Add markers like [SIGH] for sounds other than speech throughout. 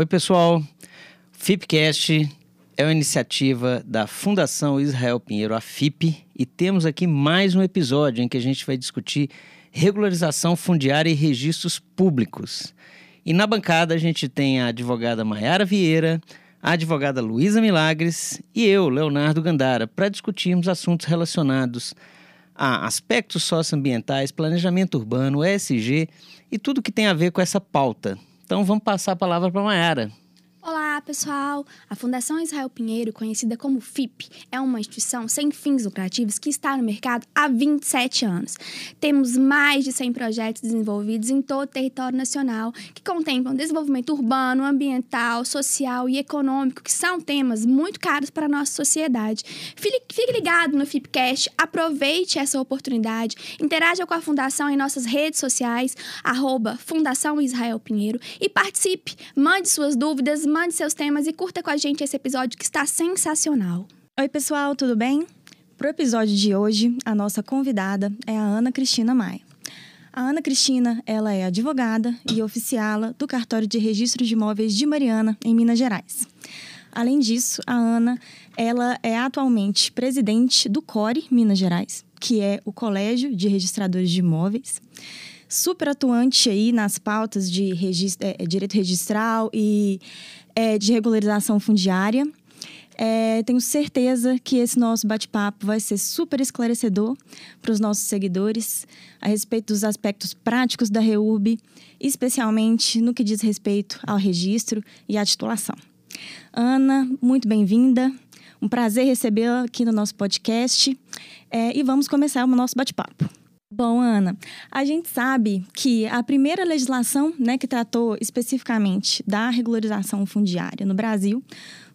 Oi, pessoal. FIPcast é uma iniciativa da Fundação Israel Pinheiro, a FIP, e temos aqui mais um episódio em que a gente vai discutir regularização fundiária e registros públicos. E na bancada a gente tem a advogada Maiara Vieira, a advogada Luísa Milagres e eu, Leonardo Gandara, para discutirmos assuntos relacionados a aspectos socioambientais, planejamento urbano, ESG e tudo que tem a ver com essa pauta. Então vamos passar a palavra para a Maiara. Olá, pessoal! A Fundação Israel Pinheiro, conhecida como FIP, é uma instituição sem fins lucrativos que está no mercado há 27 anos. Temos mais de 100 projetos desenvolvidos em todo o território nacional que contemplam desenvolvimento urbano, ambiental, social e econômico, que são temas muito caros para a nossa sociedade. Fique ligado no FIPcast, aproveite essa oportunidade, interaja com a Fundação em nossas redes sociais, arroba Fundação Israel Pinheiro, e participe, mande suas dúvidas, mande seus temas e curta com a gente esse episódio que está sensacional. Oi, pessoal, tudo bem? Para o episódio de hoje, a nossa convidada é a Ana Cristina Maia. A Ana Cristina, ela é advogada e oficiala do Cartório de Registro de Imóveis de Mariana, em Minas Gerais. Além disso, a Ana, ela é atualmente presidente do CORE Minas Gerais, que é o Colégio de Registradores de Imóveis super atuante aí nas pautas de registro, é, direito registral e é, de regularização fundiária. É, tenho certeza que esse nosso bate-papo vai ser super esclarecedor para os nossos seguidores a respeito dos aspectos práticos da REURB, especialmente no que diz respeito ao registro e à titulação. Ana, muito bem-vinda. Um prazer recebê-la aqui no nosso podcast. É, e vamos começar o nosso bate-papo. Bom, Ana, a gente sabe que a primeira legislação né, que tratou especificamente da regularização fundiária no Brasil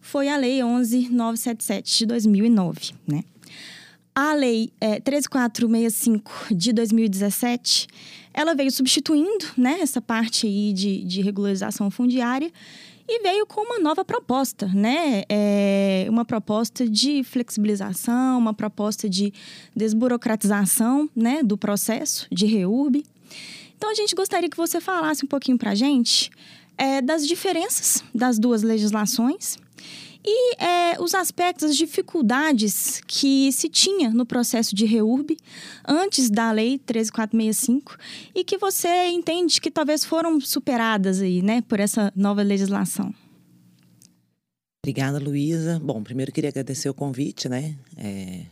foi a Lei 11.977 de 2009, né? A Lei é, 13465 de 2017, ela veio substituindo né, essa parte aí de, de regularização fundiária e veio com uma nova proposta, né? É uma proposta de flexibilização, uma proposta de desburocratização, né, do processo de reurb. Então a gente gostaria que você falasse um pouquinho para a gente é, das diferenças das duas legislações e é, os aspectos, as dificuldades que se tinha no processo de reurb antes da lei 13465 e que você entende que talvez foram superadas aí, né, por essa nova legislação. Obrigada, Luísa. Bom, primeiro queria agradecer o convite, né? É,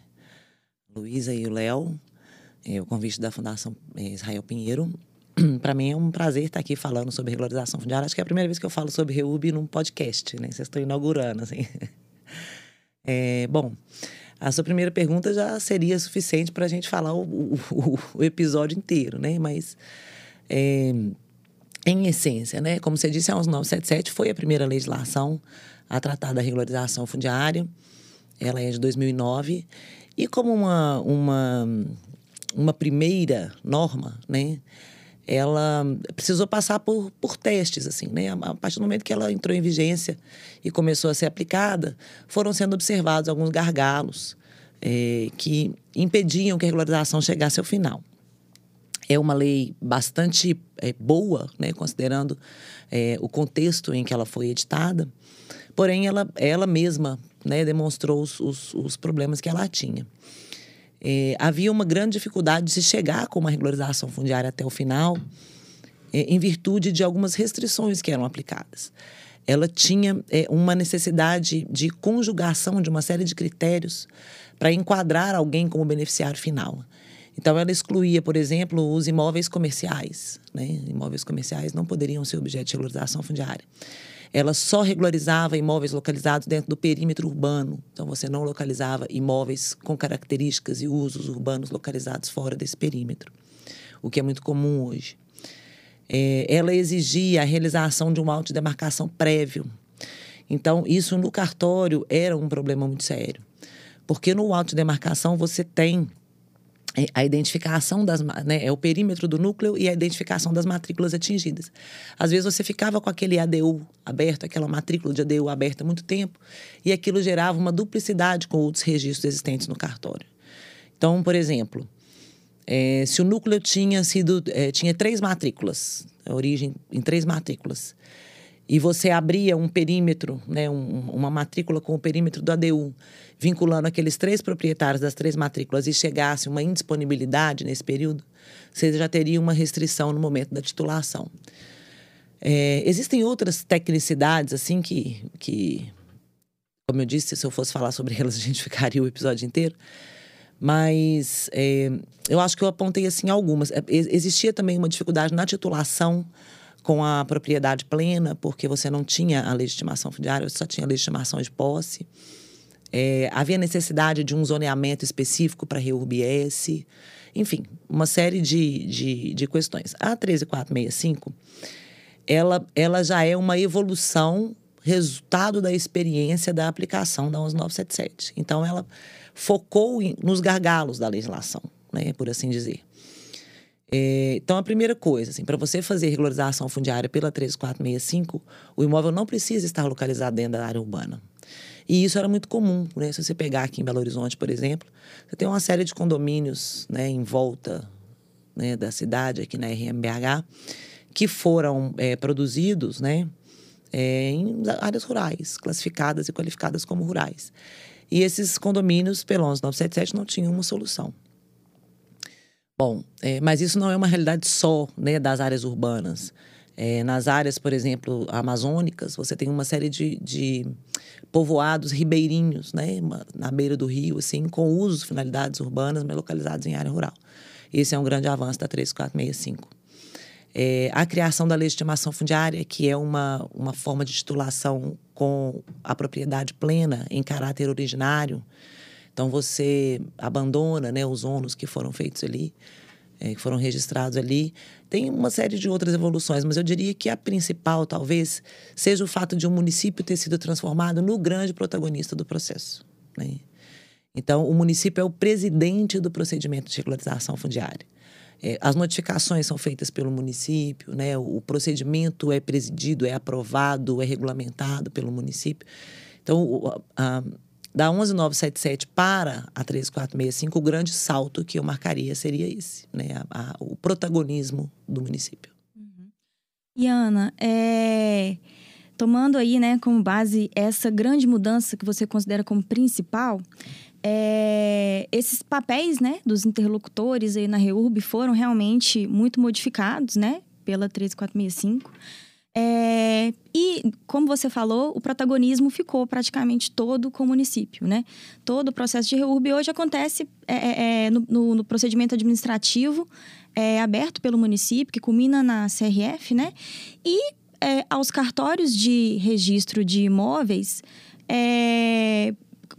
Luísa e o Léo, é, o convite da Fundação é, Israel Pinheiro [CLEARS THROAT] para mim é um prazer estar aqui falando sobre regularização fundiária. Acho que é a primeira vez que eu falo sobre REUB num podcast, né? Vocês estão inaugurando, assim. [LAUGHS] É, bom, a sua primeira pergunta já seria suficiente para a gente falar o, o, o, episódio inteiro, né? Mas, é, em essência, né? Como você disse, a 11977 foi a primeira legislação a tratar da regularização fundiária. Ela é de 2009. E como uma, uma, uma primeira norma, né? Ela precisou passar por, por testes, assim, né? A partir do momento que ela entrou em vigência e começou a ser aplicada, foram sendo observados alguns gargalos é, que impediam que a regularização chegasse ao final. É uma lei bastante é, boa, né? Considerando é, o contexto em que ela foi editada, porém ela, ela mesma né, demonstrou os, os, os problemas que ela tinha é, havia uma grande dificuldade de se chegar com uma regularização fundiária até o final, é, em virtude de algumas restrições que eram aplicadas. Ela tinha é, uma necessidade de conjugação de uma série de critérios para enquadrar alguém como beneficiário final. Então, ela excluía, por exemplo, os imóveis comerciais. Né? Imóveis comerciais não poderiam ser objeto de regularização fundiária ela só regularizava imóveis localizados dentro do perímetro urbano. Então, você não localizava imóveis com características e usos urbanos localizados fora desse perímetro, o que é muito comum hoje. É, ela exigia a realização de um auto de demarcação prévio. Então, isso no cartório era um problema muito sério. Porque no auto de demarcação você tem a identificação das né, é o perímetro do núcleo e a identificação das matrículas atingidas. Às vezes você ficava com aquele ADU aberto, aquela matrícula de ADU aberta há muito tempo, e aquilo gerava uma duplicidade com outros registros existentes no cartório. Então, por exemplo, é, se o núcleo tinha sido é, tinha três matrículas, a origem em três matrículas, e você abria um perímetro, né, um, uma matrícula com o perímetro do ADU, vinculando aqueles três proprietários das três matrículas e chegasse uma indisponibilidade nesse período, você já teria uma restrição no momento da titulação. É, existem outras tecnicidades, assim, que, que, como eu disse, se eu fosse falar sobre [LAUGHS] elas, a gente ficaria o episódio inteiro. Mas é, eu acho que eu apontei, assim, algumas. É, existia também uma dificuldade na titulação com a propriedade plena, porque você não tinha a legitimação fundiária, você só tinha a legitimação de posse. É, havia necessidade de um zoneamento específico para REURB-S. Enfim, uma série de, de, de questões. A 13465, ela, ela já é uma evolução, resultado da experiência da aplicação da 11977. Então, ela focou em, nos gargalos da legislação, né, por assim dizer. É, então, a primeira coisa, assim, para você fazer regularização fundiária pela 13465, o imóvel não precisa estar localizado dentro da área urbana. E isso era muito comum, né? Se você pegar aqui em Belo Horizonte, por exemplo, você tem uma série de condomínios né, em volta né, da cidade, aqui na RMBH, que foram é, produzidos né, é, em áreas rurais, classificadas e qualificadas como rurais. E esses condomínios, pelo 11977, não tinham uma solução. Bom, é, mas isso não é uma realidade só né, das áreas urbanas. É, nas áreas, por exemplo, amazônicas, você tem uma série de, de povoados ribeirinhos, né, na beira do rio, assim, com usos, finalidades urbanas, mas localizados em área rural. Esse é um grande avanço da 3465. É, a criação da legitimação fundiária, que é uma, uma forma de titulação com a propriedade plena em caráter originário, então você abandona né, os ônus que foram feitos ali, é, que foram registrados ali. Tem uma série de outras evoluções, mas eu diria que a principal, talvez, seja o fato de um município ter sido transformado no grande protagonista do processo. Né? Então, o município é o presidente do procedimento de regularização fundiária. É, as notificações são feitas pelo município, né? o procedimento é presidido, é aprovado, é regulamentado pelo município. Então, a, da 11977 para a 13465, o grande salto que eu marcaria seria esse, né? A, a, o protagonismo do município. Uhum. E Ana, é... tomando aí, né, como base essa grande mudança que você considera como principal, é... esses papéis, né, dos interlocutores aí na REURB foram realmente muito modificados, né, pela 13465. É, e, como você falou, o protagonismo ficou praticamente todo com o município, né? Todo o processo de REURB hoje acontece é, é, é no, no, no, procedimento administrativo é, aberto pelo município, que culmina na CRF, né? E é, aos cartórios de registro de imóveis,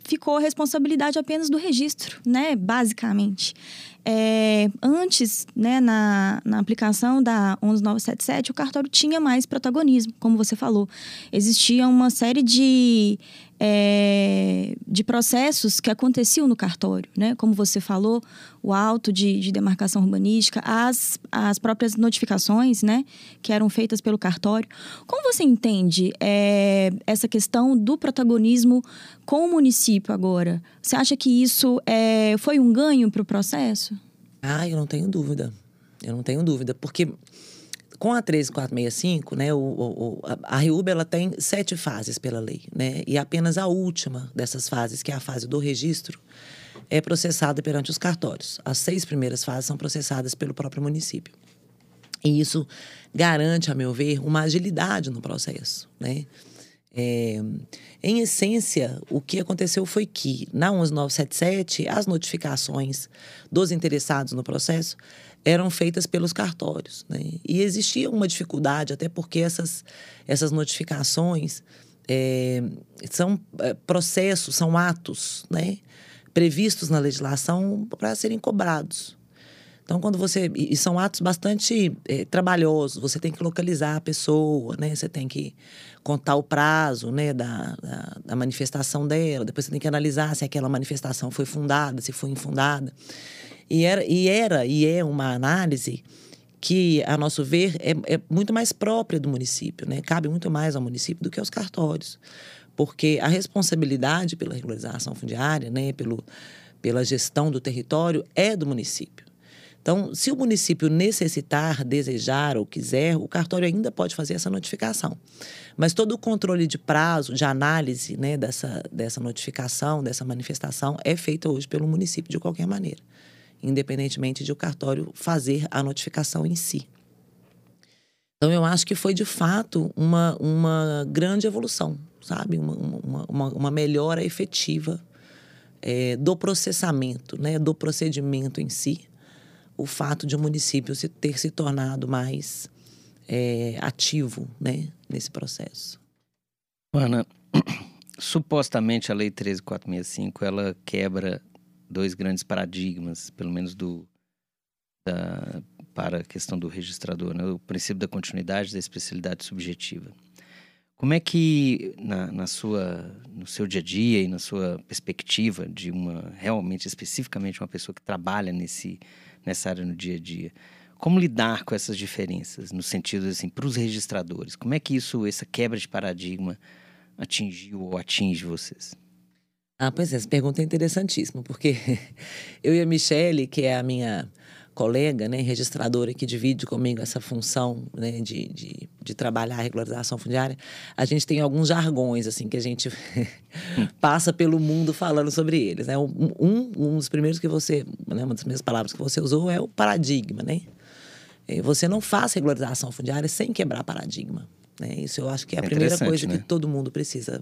ficou a responsabilidade apenas do registro, né? Basicamente. É, antes, né, na, na aplicação da 11977, o cartório tinha mais protagonismo, como você falou. Existia uma série de, é, de processos que aconteciam no cartório, né? Como você falou, o auto de, de demarcação urbanística, as, as próprias notificações, né? Que eram feitas pelo cartório. Como você entende é, essa questão do protagonismo com o município agora? Você acha que isso é, foi um ganho para o processo? Ah, eu não tenho dúvida. Eu não tenho dúvida. Porque com a 13465, né, o, o, a REUB ela tem sete fases pela lei, né? E apenas a última dessas fases, que é a fase do registro, é processada perante os cartórios. As seis primeiras fases são processadas pelo próprio município. E isso garante, a meu ver, uma agilidade no processo, né? É, em essência, o que aconteceu foi que, na 11977, as notificações dos interessados no processo eram feitas pelos cartórios. Né? E existia uma dificuldade, até porque essas, essas notificações é, são é, processos, são atos né? previstos na legislação para serem cobrados. Então, quando você. E são atos bastante é, trabalhosos, você tem que localizar a pessoa, né? Você tem que contar o prazo né, da, da, da, manifestação dela, depois você tem que analisar se aquela manifestação foi fundada, se foi infundada. E era, e, era, e é uma análise que, a nosso ver, é, é muito mais própria do município, né? Cabe muito mais ao município do que aos cartórios. Porque a responsabilidade pela regularização fundiária, né, pelo, pela gestão do território, é do município. Então, se o município necessitar, desejar ou quiser, o cartório ainda pode fazer essa notificação. Mas todo o controle de prazo, de análise né, dessa, dessa notificação, dessa manifestação, é feito hoje pelo município de qualquer maneira, independentemente de o cartório fazer a notificação em si. Então, eu acho que foi de fato uma, uma grande evolução, sabe? Uma, uma, uma, uma melhora efetiva é, do processamento, né? do procedimento em si o fato de o um município se ter se tornado mais é, ativo né, nesse processo. Ana, [CLEARS THROAT] supostamente a Lei 13465 ela quebra dois grandes paradigmas, pelo menos do da, para a questão do registrador, né? o princípio da continuidade da especialidade subjetiva. Como é que na, na, sua no seu dia a dia e na sua perspectiva de uma realmente especificamente uma pessoa que trabalha nesse nessa área no dia a dia. Como lidar com essas diferenças, no sentido assim, para os registradores? Como é que isso, essa quebra de paradigma, atingiu ou atinge vocês? Ah, pois é, essa pergunta é interessantíssima, porque [LAUGHS] eu e a Michele, que é a minha colega, né, registradora que divide comigo essa função né, de, de, de, trabalhar a regularização fundiária, a gente tem alguns jargões assim que a gente [LAUGHS] passa pelo mundo falando sobre eles. Né? Um, um dos primeiros que você, né, uma das primeiras palavras que você usou é o paradigma, né? Você não faz regularização fundiária sem quebrar paradigma. Né? Isso eu acho que é a é primeira coisa né? que todo mundo precisa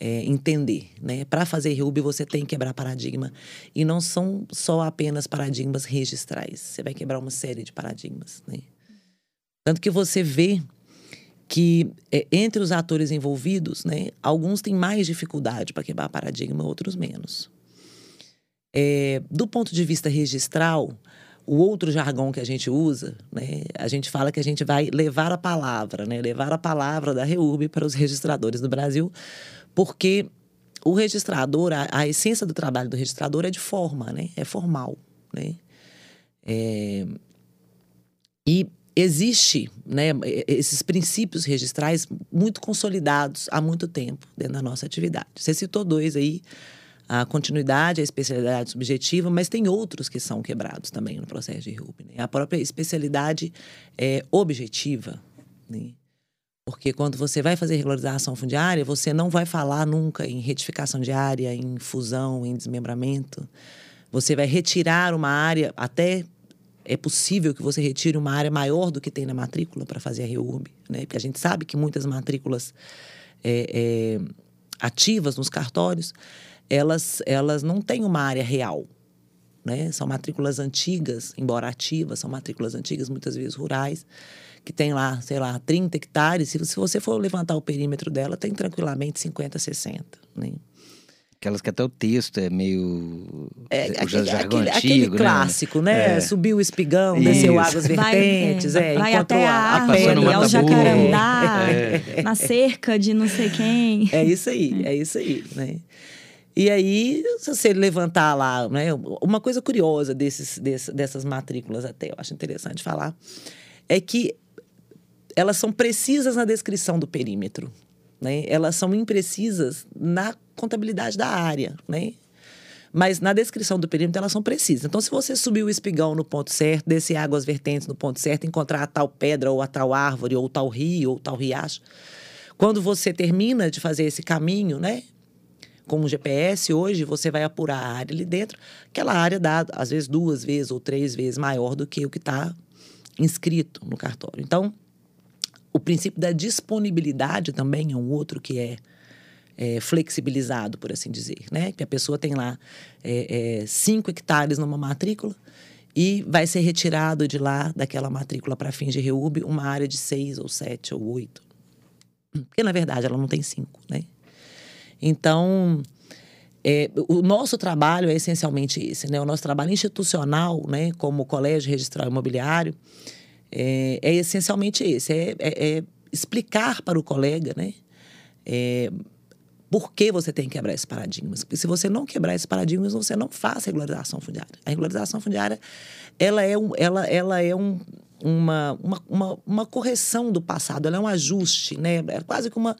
é, entender, né? Para fazer RUB você tem que quebrar paradigma e não são só apenas paradigmas registrais. Você vai quebrar uma série de paradigmas, né? Tanto que você vê que é, entre os atores envolvidos, né, alguns têm mais dificuldade para quebrar paradigma, outros menos. É, do ponto de vista registral, o outro jargão que a gente usa, né, a gente fala que a gente vai levar a palavra, né, levar a palavra da REURB para os registradores do Brasil, porque o registrador, a, a, essência do trabalho do registrador é de forma, né? É formal, né? É, e existe, né, esses princípios registrais muito consolidados há muito tempo dentro da nossa atividade. Você citou dois aí, a continuidade, a especialidade subjetiva, mas tem outros que são quebrados também no processo de RUP. Né? A própria especialidade é, objetiva, né? Porque quando você vai fazer regularização fundiária, você não vai falar nunca em retificação de área, em fusão, em desmembramento. Você vai retirar uma área, até é possível que você retire uma área maior do que tem na matrícula para fazer a REURB, né? Porque a gente sabe que muitas matrículas é, é, ativas nos cartórios, elas, elas não têm uma área real, né? São matrículas antigas, embora ativas, são matrículas antigas, muitas vezes rurais que tem lá, sei lá, 30 hectares, se você for levantar o perímetro dela, tem tranquilamente 50, 60. Né? Aquelas que até o texto é meio. É, aquele, aquele, antigo, aquele né? clássico, né? É. Subiu o espigão, Isso. desceu águas vertentes, vai, é, é, vai até a, a árvore, ao jacarandá, é. na cerca de não sei quem. É isso aí, é isso aí, né? E aí, se você levantar lá, né? Uma coisa curiosa desses, desses, dessas matrículas até, eu acho interessante falar, é que elas são precisas na descrição do perímetro, né? Elas são imprecisas na contabilidade da área, né? Mas na descrição do perímetro elas são precisas. Então, se você subir o espigão no ponto certo, descer águas vertentes no ponto certo, encontrar a tal pedra ou a tal árvore ou tal rio ou tal riacho, quando você termina de fazer esse caminho, né? Com o GPS hoje, você vai apurar a área ali dentro. Aquela área dá, às vezes, duas vezes ou três vezes maior do que o que está inscrito no cartório. Então, o princípio da disponibilidade também é um outro que é, é flexibilizado, por assim dizer, né? Que a pessoa tem lá é, é, cinco hectares numa matrícula e vai ser retirado de lá, daquela matrícula para fins de reúbe, uma área de seis ou sete ou oito. Porque, na verdade, ela não tem cinco, né? Então, é, o nosso trabalho é essencialmente esse, né? O nosso trabalho institucional, né? Como Colégio Registral Imobiliário, é, é essencialmente esse: é, é, é, explicar para o colega, né? É, por que você tem que quebrar esses paradigmas? Porque se você não quebrar esses paradigmas, você não faz regularização fundiária. A regularização fundiária, ela é, um, ela, ela é um, uma, uma, uma, uma correção do passado, ela é um ajuste, né? É quase que uma,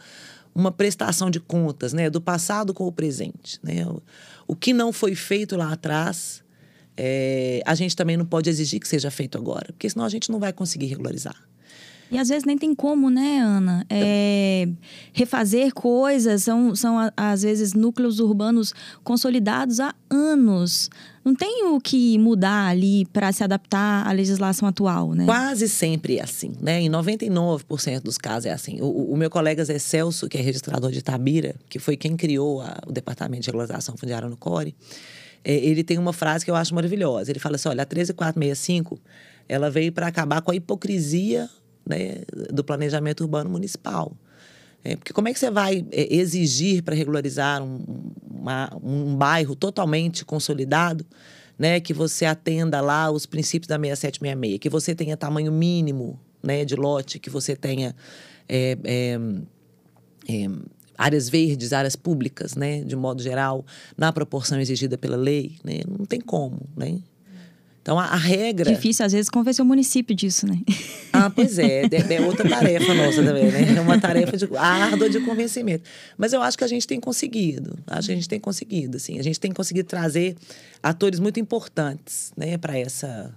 uma prestação de contas, né? Do passado com o presente, né? O, o que não foi feito lá atrás é, a gente também não pode exigir que seja feito agora, porque senão a gente não vai conseguir regularizar. E às vezes nem tem como, né, Ana? É, refazer coisas, são, são às vezes núcleos urbanos consolidados há anos. Não tem o que mudar ali para se adaptar à legislação atual, né? Quase sempre é assim, né? Em 99% dos casos é assim. O, o, meu colega Zé Celso, que é registrador de Itabira, que foi quem criou a, o Departamento de Regularização Fundiária no CORE, é, ele tem uma frase que eu acho maravilhosa. Ele fala assim: olha, a 13465 ela veio para acabar com a hipocrisia né, do planejamento urbano municipal. É, porque como é que você vai é, exigir para regularizar um, uma, um bairro totalmente consolidado, né, que você atenda lá os princípios da 6766, que você tenha tamanho mínimo né, de lote, que você tenha é, é, é, áreas verdes, áreas públicas, né, de modo geral, na proporção exigida pela lei, né, não tem como, né? Então, a, a, regra. Difícil, às vezes, convencer o município disso, né? Ah, pois é. É, outra tarefa nossa também, né? É uma tarefa de, árdua de convencimento. Mas eu acho que a gente tem conseguido. Acho que a gente tem conseguido, assim. A gente tem conseguido trazer atores muito importantes, né, para essa.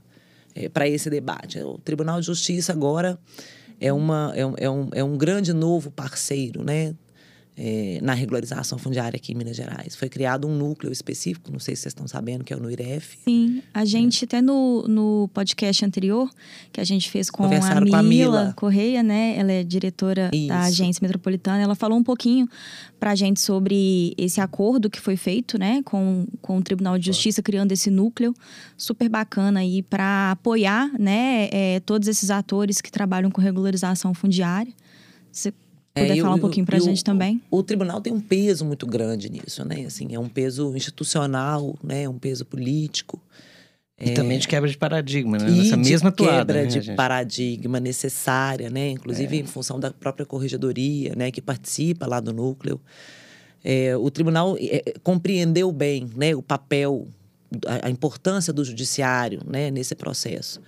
É, para esse debate. O Tribunal de Justiça agora é, uma, é, um, é, um, é um grande novo parceiro, né? É, na regularização fundiária aqui em Minas Gerais. Foi criado um núcleo específico, não sei se vocês estão sabendo, que é o NUIREF. Sim, a gente é. até no, no podcast anterior, que a gente fez com a Mila, com a Mila, Correia, né? Ela é diretora Isso. da agência metropolitana. Ela falou um pouquinho para a gente sobre esse acordo que foi feito, né? Com, com o Tribunal de Justiça, criando esse núcleo super bacana aí para apoiar, né? É, todos esses atores que trabalham com regularização fundiária. Você puder é, falar um pouquinho para a gente também. O, o, tribunal tem um peso muito grande nisso, né? Assim, é um peso institucional, né? Um peso político. E é... também de quebra de paradigma, né? Nessa mesma toada. quebra né, de gente? paradigma necessária, né? Inclusive é. em função da própria corregedoria, né? Que participa lá do núcleo. É, o tribunal é, compreendeu bem, né? O papel, a, a importância do judiciário, né? Nesse processo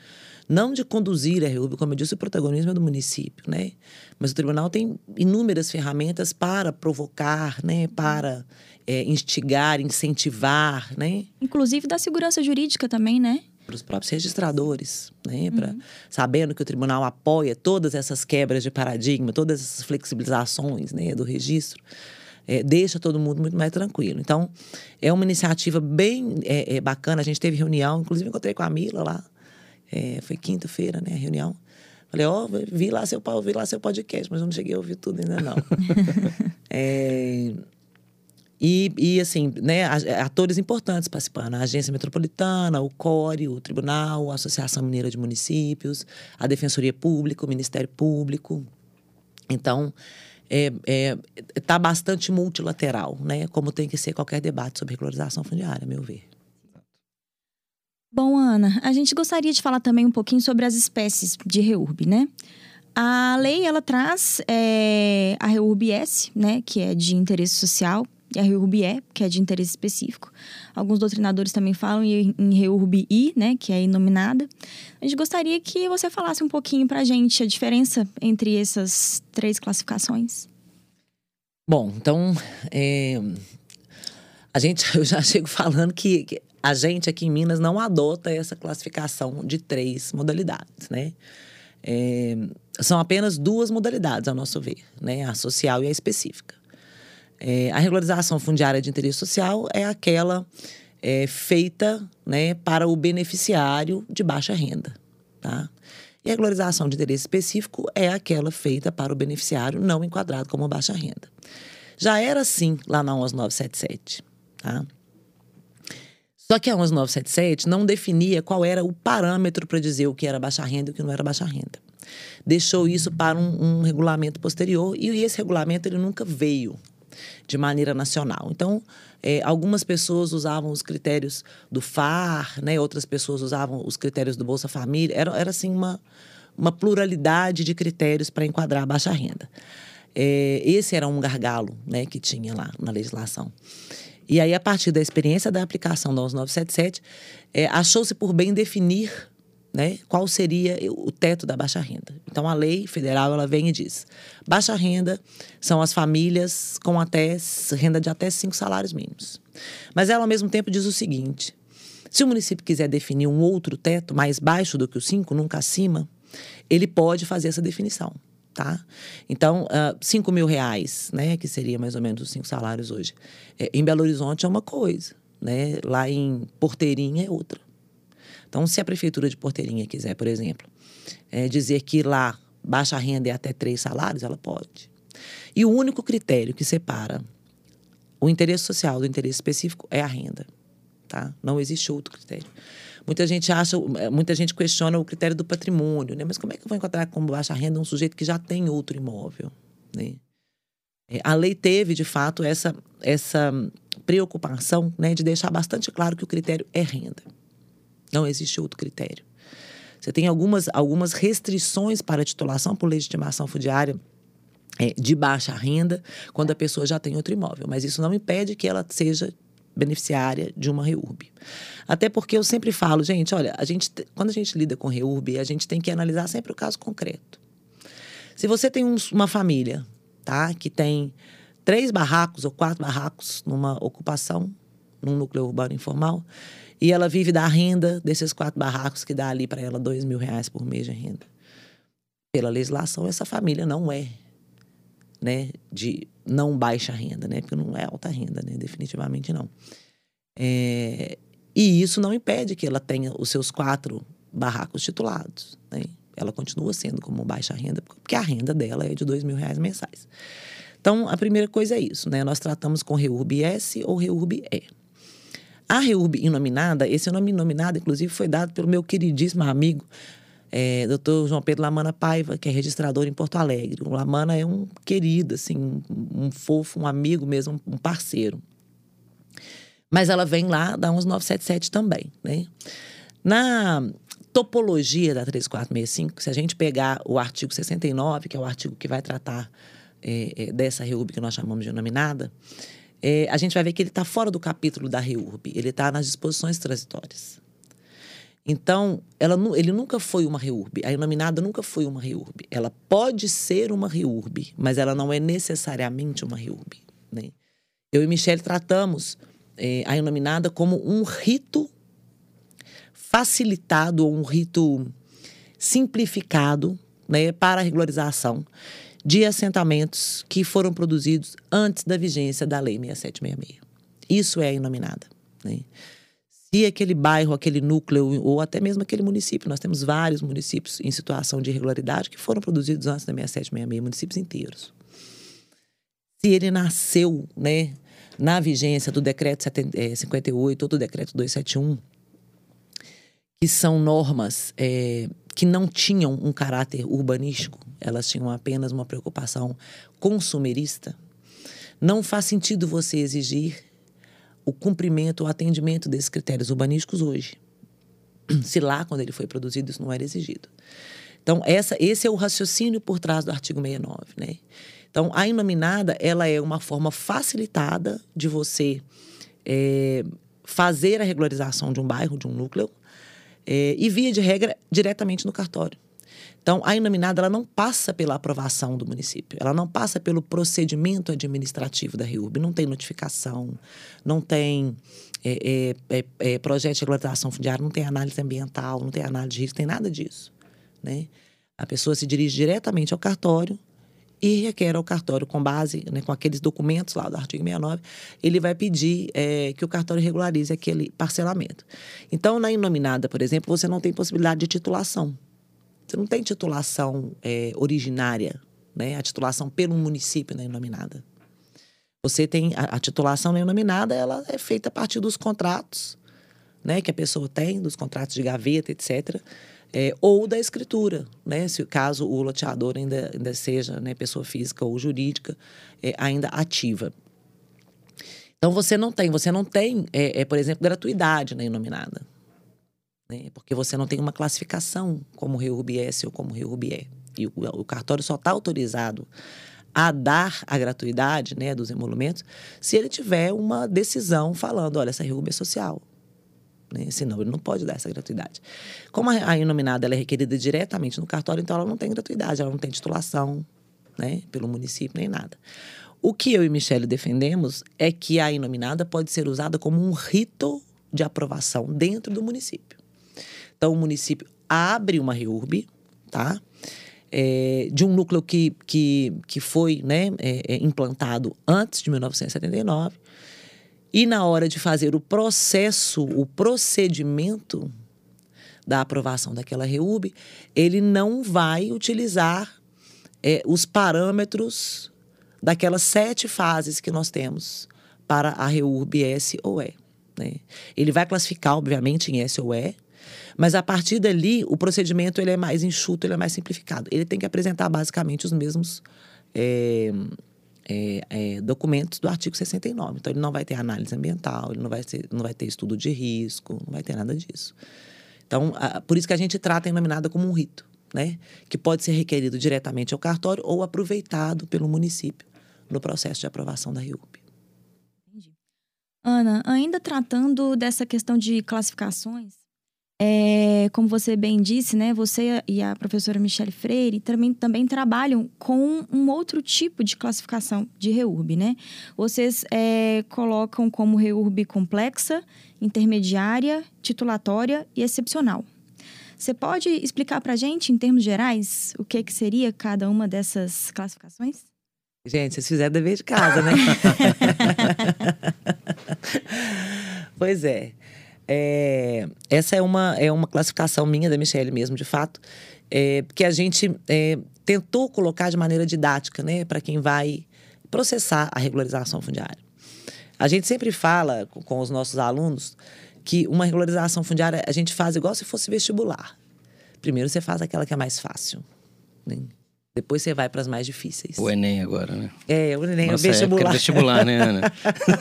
não de conduzir a REUB, como eu disse, o protagonismo é do município, né? Mas o tribunal tem inúmeras ferramentas para provocar, né? Para é, instigar, incentivar, né? Inclusive da segurança jurídica também, né? Para os próprios registradores, né? Pra, uhum. Sabendo que o tribunal apoia todas essas quebras de paradigma, todas essas flexibilizações né, do registro. É, deixa todo mundo muito mais tranquilo. Então, é uma iniciativa bem é, é, bacana. A gente teve reunião, inclusive encontrei com a Mila lá, é, foi quinta-feira, né, a reunião. Falei, ó, oh, vi lá seu vi lá seu podcast, mas eu não cheguei a ouvir tudo ainda não. [LAUGHS] é, e, e, assim, né, atores importantes participando. A Agência Metropolitana, o CORE, o Tribunal, a Associação Mineira de Municípios, a Defensoria Pública, o Ministério Público. Então, está é, é, tá bastante multilateral, né? Como tem que ser qualquer debate sobre regularização fundiária, a meu ver. Bom, Ana, a gente gostaria de falar também um pouquinho sobre as espécies de reurb, né? A lei, ela traz é, a reurb S, né, que é de interesse social, e a reurb E, que é de interesse específico. Alguns doutrinadores também falam em, reurb I, né, que é inominada. A gente gostaria que você falasse um pouquinho para a gente a diferença entre essas três classificações. Bom, então, é, a gente, [LAUGHS] eu já chego falando que, que a gente aqui em Minas não adota essa classificação de três modalidades, né? É, são apenas duas modalidades, ao nosso ver, né? A social e a específica. É, a regularização fundiária de interesse social é aquela é, feita né, para o beneficiário de baixa renda, tá? E a regularização de interesse específico é aquela feita para o beneficiário não enquadrado como baixa renda. Já era assim lá na 11977, tá? Só que a 11977 não definia qual era o parâmetro para dizer o que era baixa renda e o que não era baixa renda. Deixou isso para um, um regulamento posterior e esse regulamento ele nunca veio de maneira nacional. Então, é, algumas pessoas usavam os critérios do FAR, né? outras pessoas usavam os critérios do Bolsa Família. Era, era assim uma, uma pluralidade de critérios para enquadrar a baixa renda. É, esse era um gargalo né, que tinha lá na legislação. E aí, a partir da experiência da aplicação da 11977, é, achou-se por bem definir né, qual seria o teto da baixa renda. Então, a lei federal ela vem e diz: baixa renda são as famílias com até renda de até cinco salários mínimos. Mas ela, ao mesmo tempo, diz o seguinte: Se o município quiser definir um outro teto mais baixo do que o 5, nunca acima, ele pode fazer essa definição. Tá? Então, uh, ah, 5 mil reais, né, que seria mais ou menos os cinco salários hoje, é, em Belo Horizonte é uma coisa, né? lá em Porteirinha é outra. Então, se a prefeitura de Porteirinha quiser, por exemplo, é, dizer que lá baixa renda é até três salários, ela pode. E o único critério que separa o interesse social do interesse específico é a renda, tá? Não existe outro critério. Muita gente acha, muita gente questiona o critério do patrimônio, né? Mas como é que eu vou encontrar como baixa renda um sujeito que já tem outro imóvel, né? É, a lei teve, de fato, essa, essa preocupação né, de deixar bastante claro que o critério é renda. Não existe outro critério. Você tem algumas, algumas restrições para a titulação por legitimação fundiária é, de baixa renda quando a pessoa já tem outro imóvel, mas isso não impede que ela seja beneficiária de uma REURB. Até porque eu sempre falo, gente, olha, a gente, quando a gente lida com REURB, a gente tem que analisar sempre o caso concreto. Se você tem um, uma família, tá, que tem três barracos ou quatro barracos numa ocupação, num núcleo urbano informal, e ela vive da renda desses quatro barracos que dá ali para ela dois mil reais por mês de renda. Pela legislação, essa família não é né, de não baixa renda, né, porque não é alta renda, né, definitivamente não. É, e isso não impede que ela tenha os seus quatro barracos titulados, né? Ela continua sendo como baixa renda, porque a renda dela é de dois mil reais mensais. Então, a primeira coisa é isso, né? Nós tratamos com REURB S ou REURB E. A REURB inominada, esse nome inominado, inclusive, foi dado pelo meu queridíssimo amigo, é, doutor João Pedro Lamana Paiva, que é registrador em Porto Alegre. O Lamana é um querido, assim, um, um fofo, um amigo mesmo, um parceiro. Mas ela vem lá da 11977 também, né? Na topologia da 3465, se a gente pegar o artigo 69, que é o artigo que vai tratar é, é, dessa REURB que nós chamamos de nominada, é, a gente vai ver que ele está fora do capítulo da REURB, ele está nas disposições transitórias. Então, ela, ele nunca foi uma REURB, a nominada nunca foi uma REURB. Ela pode ser uma REURB, mas ela não é necessariamente uma REURB. Né? Eu e Michelle tratamos é, a inominada como um rito facilitado ou um rito simplificado né, para a regularização de assentamentos que foram produzidos antes da vigência da Lei 6766. Isso é a inominada. Né? Se aquele bairro, aquele núcleo ou até mesmo aquele município, nós temos vários municípios em situação de irregularidade que foram produzidos antes da 6766, municípios inteiros. Se ele nasceu né, na vigência do decreto 58 ou do decreto 271, que são normas é, que não tinham um caráter urbanístico, elas tinham apenas uma preocupação consumerista, não faz sentido você exigir o cumprimento, o atendimento desses critérios urbanísticos hoje. [CLEARS THROAT] Se lá, quando ele foi produzido, isso não era exigido. Então, essa, esse é o raciocínio por trás do artigo 69, né? Então, a inominada, ela é uma forma facilitada de você é, fazer a regularização de um bairro, de um núcleo, é, e via de regra, diretamente no cartório. Então, a inominada ela não passa pela aprovação do município, ela não passa pelo procedimento administrativo da REURB, não tem notificação, não tem é, é, é, é, projeto de regularização fundiária, não tem análise ambiental, não tem análise de risco, tem nada disso. Né? A pessoa se dirige diretamente ao cartório, e requer ao cartório, com base, né, com aqueles documentos lá do artigo 69, ele vai pedir é, que o cartório regularize aquele parcelamento. Então, na inominada, por exemplo, você não tem possibilidade de titulação. Você não tem titulação é, originária, né, a titulação pelo município na inominada. Você tem a, a titulação na inominada, ela é feita a partir dos contratos né, que a pessoa tem, dos contratos de gaveta, etc., é, ou da escritura, né? Se caso o loteador ainda, ainda seja né, pessoa física ou jurídica é, ainda ativa. Então você não tem, você não tem, é, é por exemplo, gratuidade na inominada. Né? Porque você não tem uma classificação como REURB-S ou como REURB-E. E o, o cartório só está autorizado a dar a gratuidade né, dos emolumentos se ele tiver uma decisão falando, olha, essa REURB é social, né? Senão ele não pode dar essa gratuidade. Como a inominada é requerida diretamente no cartório, então ela não tem gratuidade, ela não tem titulação né? pelo município nem nada. O que eu e Michele defendemos é que a inominada pode ser usada como um rito de aprovação dentro do município. Então, o município abre uma REURB, tá? É, de um núcleo que, que, que foi né, é, é implantado antes de 1979. E na hora de fazer o processo, o procedimento da aprovação daquela REUB, ele não vai utilizar é, os parâmetros daquelas sete fases que nós temos para a REURB S ou E. Né? Ele vai classificar, obviamente, em S ou E, mas a partir dali, o procedimento ele é mais enxuto, ele é mais simplificado. Ele tem que apresentar basicamente os mesmos é, é, é, documentos do artigo 69. Então, ele não vai ter análise ambiental, ele não vai, ter, não vai ter estudo de risco, não vai ter nada disso. Então, a, por isso que a gente trata a nominada como um rito, né? Que pode ser requerido diretamente ao cartório ou aproveitado pelo município no processo de aprovação da RIUP. Ana, ainda tratando dessa questão de classificações, é, como você bem disse, né, você e a professora Michelle Freire também, também trabalham com um outro tipo de classificação de REURB, né? Vocês é, colocam como REURB complexa, intermediária, titulatória e excepcional. Você pode explicar para a gente, em termos gerais, o que, que seria cada uma dessas classificações? Gente, vocês fizeram dever de casa, né? [LAUGHS] [LAUGHS] pois é. É. Essa é uma, é uma classificação minha, da Michelle mesmo, de fato, é, que a gente é, tentou colocar de maneira didática, né, para quem vai processar a regularização fundiária. A gente sempre fala com, com os nossos alunos que uma regularização fundiária a gente faz igual se fosse vestibular. Primeiro você faz aquela que é mais fácil. Né? Depois você vai para as mais difíceis. O Enem agora, né? É, o Enem, Nossa, o vestibular. É vestibular, né, Ana?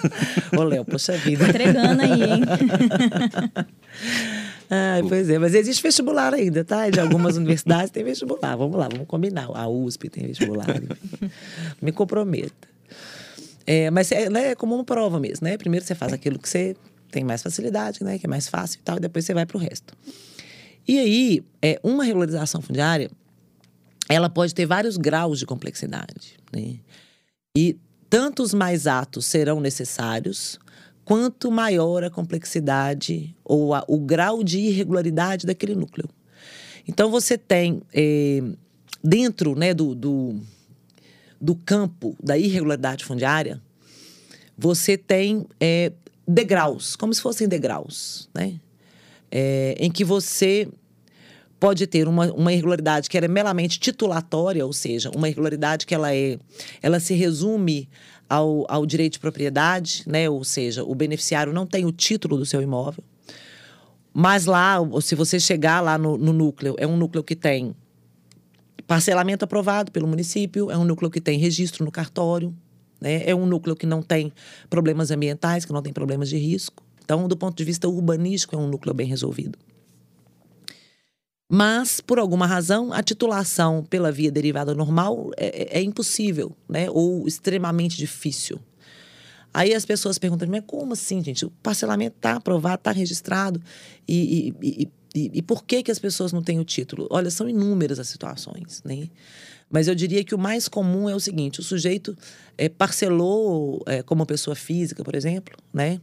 [LAUGHS] Ô, Léo, poxa vida. Entregando aí, hein? [LAUGHS] Ai, pois é, mas existe vestibular ainda, tá? De algumas universidades tem vestibular. Vamos lá, vamos combinar. A USP tem vestibular. Me comprometa. É, mas é, né, é como uma prova mesmo, né? Primeiro você faz aquilo que você tem mais facilidade, né? Que é mais fácil e tal, e depois você vai para o resto. E aí, é, uma regularização fundiária ela pode ter vários graus de complexidade. Né? E tantos mais atos serão necessários, quanto maior a complexidade ou a, o grau de irregularidade daquele núcleo. Então, você tem, é, dentro né, do, do, do, campo da irregularidade fundiária, você tem é, degraus, como se fossem degraus, né? É, em que você pode ter uma, uma irregularidade que é meramente titulatória, ou seja, uma irregularidade que ela é, ela se resume ao, ao direito de propriedade, né? Ou seja, o beneficiário não tem o título do seu imóvel. Mas lá, se você chegar lá no, no núcleo, é um núcleo que tem parcelamento aprovado pelo município, é um núcleo que tem registro no cartório, né? é um núcleo que não tem problemas ambientais, que não tem problemas de risco. Então, do ponto de vista urbanístico, é um núcleo bem resolvido. Mas, por alguma razão, a titulação pela via derivada normal é, é, é impossível, né? Ou extremamente difícil. Aí as pessoas perguntam, mas como assim, gente? O parcelamento está aprovado, está registrado. E, e, e, e, por que, que as pessoas não têm o título? Olha, são inúmeras as situações, né? Mas eu diria que o mais comum é o seguinte: o sujeito é, parcelou é, como pessoa física, por exemplo, né?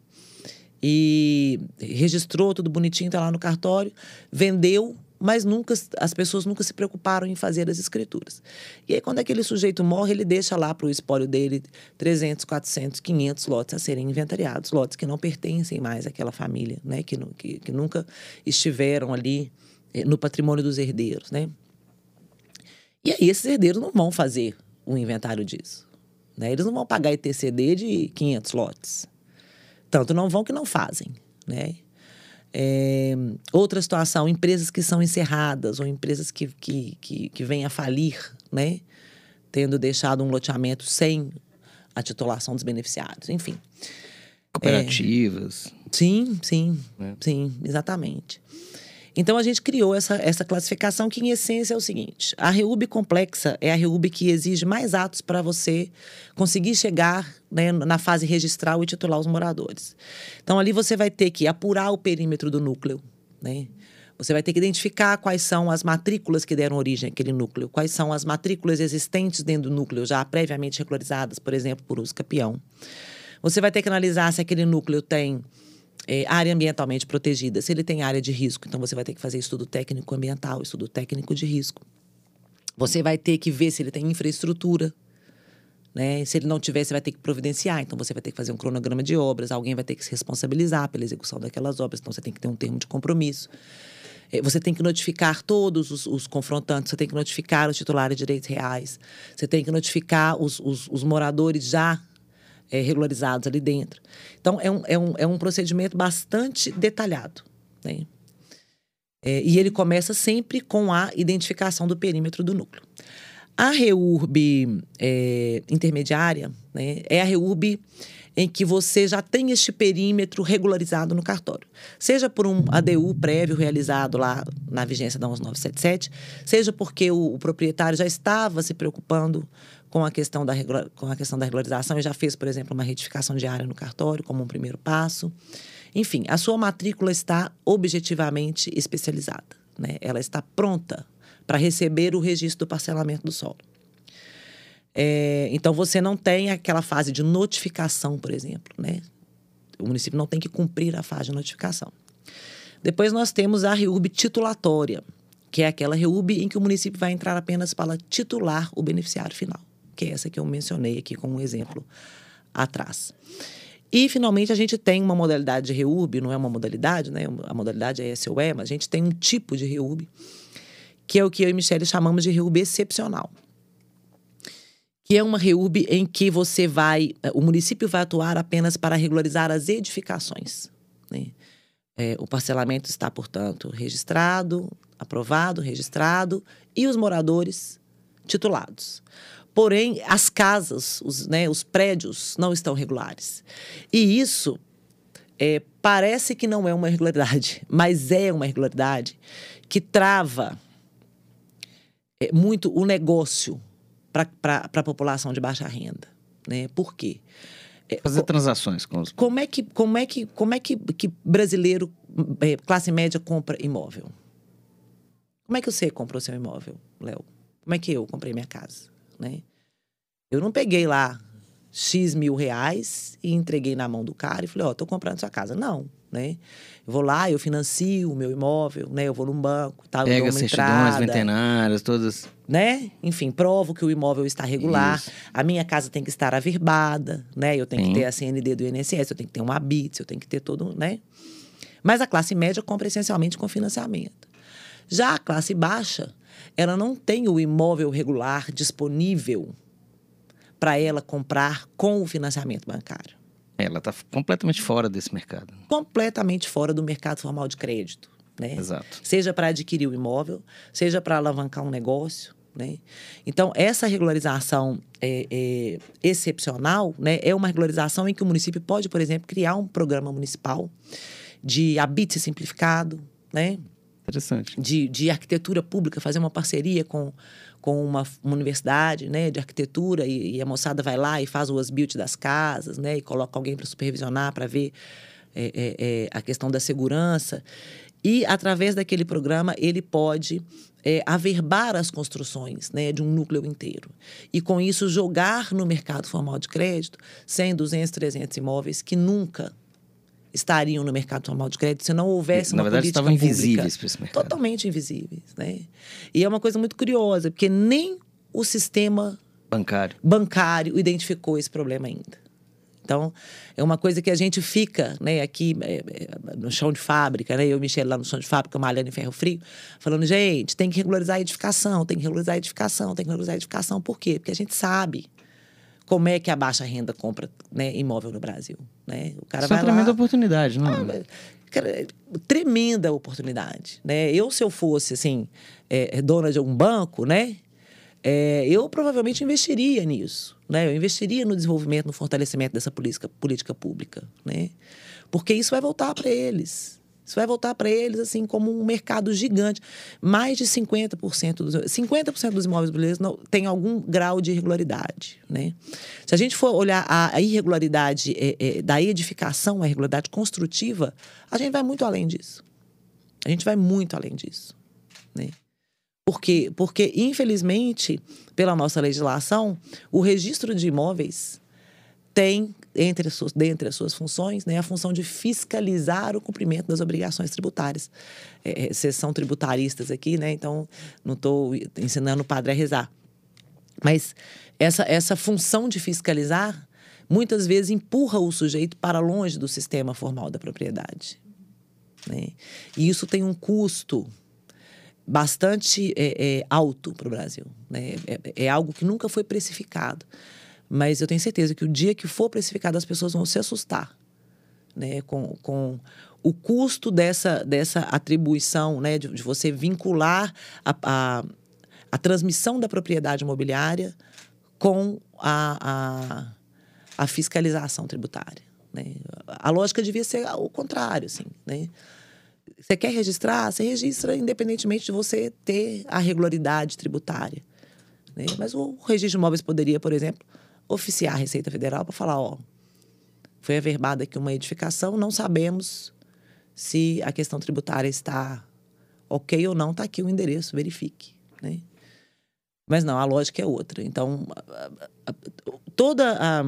E registrou tudo bonitinho, está lá no cartório, vendeu mas nunca as pessoas nunca se preocuparam em fazer as escrituras. E aí, quando aquele sujeito morre, ele deixa lá para o espólio dele 300, 400, 500 lotes a serem inventariados, lotes que não pertencem mais àquela família, né? que, que, que nunca estiveram ali eh, no patrimônio dos herdeiros. Né? E aí, esses herdeiros não vão fazer um inventário disso. Né? Eles não vão pagar ITCD de 500 lotes. Tanto não vão que não fazem. Né? É, outra situação, empresas que são encerradas ou empresas que, que, que, que vêm a falir, né? Tendo deixado um loteamento sem a titulação dos beneficiários, enfim. Cooperativas. É, sim, sim, é. sim, exatamente. Então a gente criou essa, essa classificação que, em essência, é o seguinte: a REUB complexa é a REUB que exige mais atos para você conseguir chegar né, na fase registral e titular os moradores. Então ali você vai ter que apurar o perímetro do núcleo, né? Você vai ter que identificar quais são as matrículas que deram origem àquele núcleo, quais são as matrículas existentes dentro do núcleo, já previamente regularizadas, por exemplo, por uso capião. Você vai ter que analisar se aquele núcleo tem é, área ambientalmente protegida. Se ele tem área de risco, então você vai ter que fazer estudo técnico ambiental, estudo técnico de risco. Você vai ter que ver se ele tem infraestrutura. Né? Se ele não tiver, você vai ter que providenciar. Então, você vai ter que fazer um cronograma de obras. Alguém vai ter que se responsabilizar pela execução daquelas obras. Então, você tem que ter um termo de compromisso. É, você tem que notificar todos os, os, confrontantes, você tem que notificar os titulares de direitos reais, você tem que notificar os, os, os moradores já é, regularizados ali dentro. Então, é um, é um, é um procedimento bastante detalhado. Né? É, e ele começa sempre com a identificação do perímetro do núcleo. A REURB é, intermediária né, é a REURB em que você já tem este perímetro regularizado no cartório. Seja por um ADU prévio realizado lá na vigência da 11977, seja porque o, o proprietário já estava se preocupando com a, questão da, com a questão da regularização e já fez, por exemplo, uma retificação de área no cartório como um primeiro passo. Enfim, a sua matrícula está objetivamente especializada. Né? Ela está pronta para receber o registro do parcelamento do solo. É, então, você não tem aquela fase de notificação, por exemplo. Né? O município não tem que cumprir a fase de notificação. Depois, nós temos a REURB titulatória, que é aquela REURB em que o município vai entrar apenas para titular o beneficiário final, que é essa que eu mencionei aqui como um exemplo atrás. E, finalmente, a gente tem uma modalidade de REURB, não é uma modalidade, né? A modalidade é SOE, mas a gente tem um tipo de REURB, que é o que eu e Michele chamamos de REURB excepcional. Que é uma REURB em que você vai, o município vai atuar apenas para regularizar as edificações. Né? É, o parcelamento está, portanto, registrado, aprovado, registrado, e os moradores titulados. Porém, as casas, os, né, os prédios não estão regulares. E isso é, parece que não é uma irregularidade, [LAUGHS] mas é uma irregularidade que trava é, muito o negócio para a população de baixa renda. Né? Por quê? É, Fazer transações com os... Como é que, como é que, como é que, que brasileiro, é, classe média, compra imóvel? Como é que você comprou seu imóvel, Léo? Como é que eu comprei minha casa? Né? Eu não peguei lá X mil reais e entreguei na mão do cara e falei, ó, oh, tô comprando sua casa. Não, né? Eu vou lá, eu financio o meu imóvel, né? Eu vou num banco, tá? Pega as certidões ventenárias, todas... Né? Enfim, provo que o imóvel está regular. Isso. A minha casa tem que estar averbada, né? Eu tenho Sim. que ter a CND do INSS, eu tenho que ter um habite, eu tenho que ter todo, né? Mas a classe média compra essencialmente com financiamento. Já a classe baixa, ela não tem o imóvel regular disponível para ela comprar com o financiamento bancário. Ela está completamente fora desse mercado. Completamente fora do mercado formal de crédito. Né? Exato. Seja para adquirir o imóvel, seja para alavancar um negócio. Né? Então, essa regularização é, é, excepcional né, é uma regularização em que o município pode, por exemplo, criar um programa municipal de habite simplificado, né? Interessante. De, de arquitetura pública, fazer uma parceria com, com uma, uma universidade né, de arquitetura e, e, a moçada vai lá e faz o as-built das casas, né? E coloca alguém para supervisionar, para ver é, é, é, a questão da segurança. E, através daquele programa, ele pode é, averbar as construções né, de um núcleo inteiro. E, com isso, jogar no mercado formal de crédito 100, 200, 300 imóveis que nunca estariam no mercado formal de crédito se não houvesse Na uma verdade, estavam invisíveis para esse mercado. Totalmente invisíveis, né? E é uma coisa muito curiosa, porque nem o sistema bancário, bancário identificou esse problema ainda. Então, é uma coisa que a gente fica, né, aqui é, é, no chão de fábrica, né, eu e Michele lá no chão de fábrica, malhando em ferro frio, falando, gente, tem que regularizar a edificação, tem que regularizar a edificação, tem que regularizar a edificação. Por quê? Porque a gente sabe como é que a baixa renda compra né, imóvel no Brasil. Né? O cara Isso vai é uma tremenda lá, oportunidade, não é? Cara, tremenda oportunidade, né? Eu, se eu fosse, assim, é, dona de um banco, né? É, eu provavelmente investiria nisso, né? Eu investiria no desenvolvimento, no fortalecimento dessa política, política pública, né? Porque isso vai voltar para eles, isso vai voltar para eles assim como um mercado gigante. Mais de 50% dos 50% dos imóveis brasileiros não, tem algum grau de irregularidade, né? Se a gente for olhar a, a irregularidade é, é, da edificação, a irregularidade construtiva, a gente vai muito além disso. A gente vai muito além disso, né? Por quê? Porque, infelizmente, pela nossa legislação, o registro de imóveis tem entre as suas, dentre as suas funções né, a função de fiscalizar o cumprimento das obrigações tributárias. É, é vocês são tributaristas aqui, né? Então não estou ensinando o padre a rezar. Mas essa, essa função de fiscalizar muitas vezes empurra o sujeito para longe do sistema formal da propriedade. Né? E isso tem um custo bastante é, é, alto para o Brasil. Né? É, é, algo que nunca foi precificado. Mas eu tenho certeza que o dia que for precificado, as pessoas vão se assustar né? com, com o custo dessa, dessa atribuição, né? de, de você vincular a, a, a, transmissão da propriedade imobiliária com a, a, a fiscalização tributária. Né? A lógica devia ser o contrário, assim, né? Você quer registrar? Você registra independentemente de você ter a regularidade tributária. Né? Mas o registro de imóveis poderia, por exemplo, oficiar a Receita Federal para falar: ó, foi averbada aqui uma edificação, não sabemos se a questão tributária está ok ou não, está aqui o endereço, verifique. Né? Mas não, a lógica é outra. Então, toda a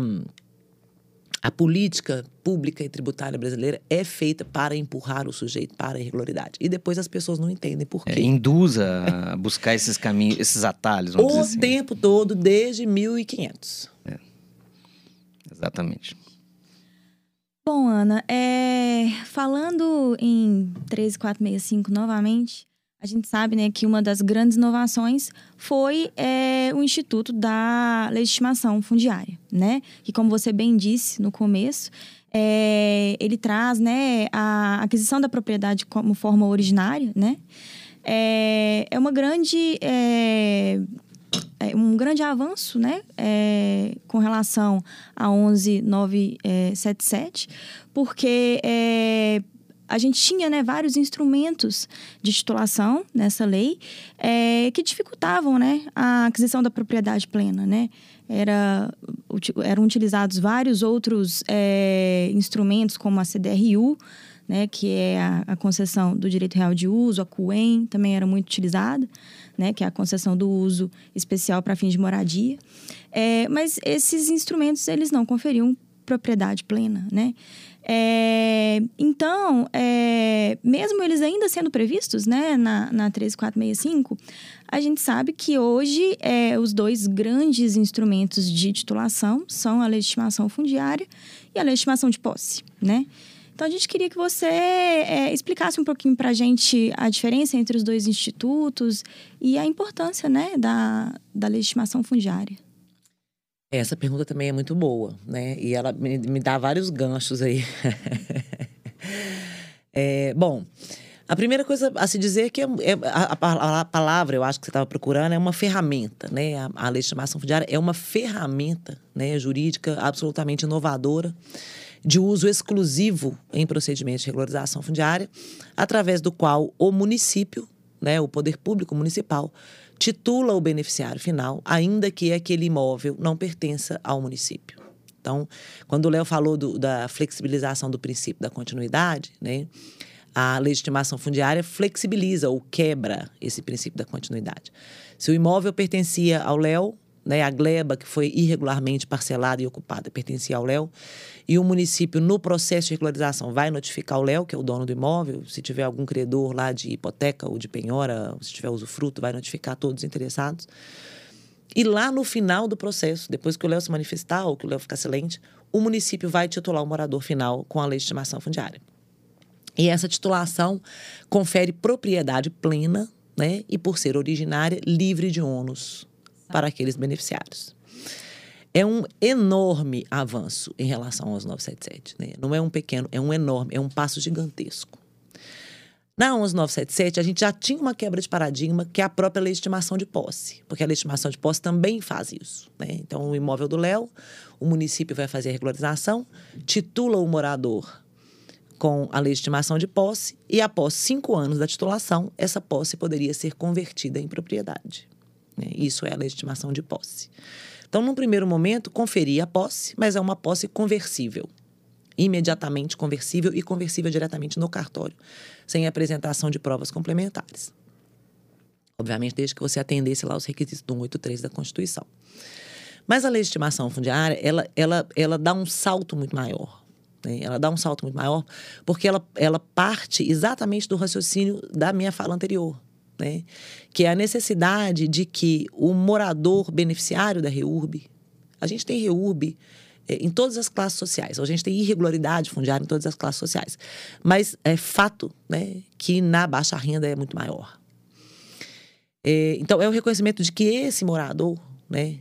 a política pública e tributária brasileira é feita para empurrar o sujeito para a irregularidade. E depois as pessoas não entendem por quê. É, induza a buscar esses caminhos, esses atalhos. o assim. tempo todo, desde 1500. É. Exatamente. Bom, Ana, é... falando em 13465 novamente, a gente sabe né, que uma das grandes inovações foi é, o Instituto da Legitimação Fundiária, né? Que, como você bem disse no começo, é, ele traz né, a aquisição da propriedade como forma originária, né? É, é uma grande é, é um grande avanço, né, é, com relação a 11977, porque é, a gente tinha né, vários instrumentos de titulação nessa lei é, que dificultavam né, a aquisição da propriedade plena. Né? Era, eram utilizados vários outros é, instrumentos, como a CDRU, né, que é a, a, concessão do direito real de uso, a CUEM também era muito utilizada, né, que é a concessão do uso especial para fins de moradia. É, mas esses instrumentos eles não conferiam propriedade plena, né? É, então, é, mesmo eles ainda sendo previstos né, na, na 13465, a gente sabe que hoje é, os dois grandes instrumentos de titulação são a legitimação fundiária e a legitimação de posse, né? Então, a gente queria que você é, explicasse um pouquinho para a gente a diferença entre os dois institutos e a importância né, da, da legitimação fundiária. Essa pergunta também é muito boa, né? E ela me, me dá vários ganchos aí. [LAUGHS] é, bom, a primeira coisa a se dizer é que é, é a, a, a, palavra, eu acho que você estava procurando, é uma ferramenta, né? A, a fundiária é uma ferramenta né, jurídica absolutamente inovadora de uso exclusivo em procedimentos de regularização fundiária, através do qual o município, né, o poder público municipal, titula o beneficiário final, ainda que aquele imóvel não pertença ao município. Então, quando o Léo falou do, da flexibilização do princípio da continuidade, né, a legitimação fundiária flexibiliza ou quebra esse princípio da continuidade. Se o imóvel pertencia ao Léo, né, a gleba que foi irregularmente parcelada e ocupada pertencia ao Léo, e o município, no processo de regularização, vai notificar o Léo, que é o dono do imóvel, se tiver algum credor lá de hipoteca ou de penhora, se tiver usufruto, vai notificar todos os interessados. E lá no final do processo, depois que o Léo se manifestar ou que o Léo ficar silente, o município vai titular o morador final com a legitimação fundiária. E essa titulação confere propriedade plena, né, e por ser originária, livre de ônus para aqueles beneficiários. É um enorme avanço em relação aos 977. Né? Não é um pequeno, é um enorme, é um passo gigantesco. Na 11977, a gente já tinha uma quebra de paradigma, que é a própria legitimação de posse, porque a legitimação de posse também faz isso. Né? Então, o imóvel do Léo, o município vai fazer a regularização, titula o morador com a legitimação de posse, e após cinco anos da titulação, essa posse poderia ser convertida em propriedade. Né? Isso é a legitimação de posse. Então, num primeiro momento, conferia a posse, mas é uma posse conversível. Imediatamente conversível e conversível diretamente no cartório, sem apresentação de provas complementares. Obviamente, desde que você atendesse lá os requisitos do 183 da Constituição. Mas a legitimação fundiária, ela, ela, ela dá um salto muito maior. Né? Ela dá um salto muito maior porque ela, ela parte exatamente do raciocínio da minha fala anterior. Né? Que é a necessidade de que o morador beneficiário da REURB, a gente tem REURB é, em todas as classes sociais. A gente tem irregularidade fundiária em todas as classes sociais. Mas é fato né, que na baixa renda é muito maior. É, então, é o reconhecimento de que esse morador, né,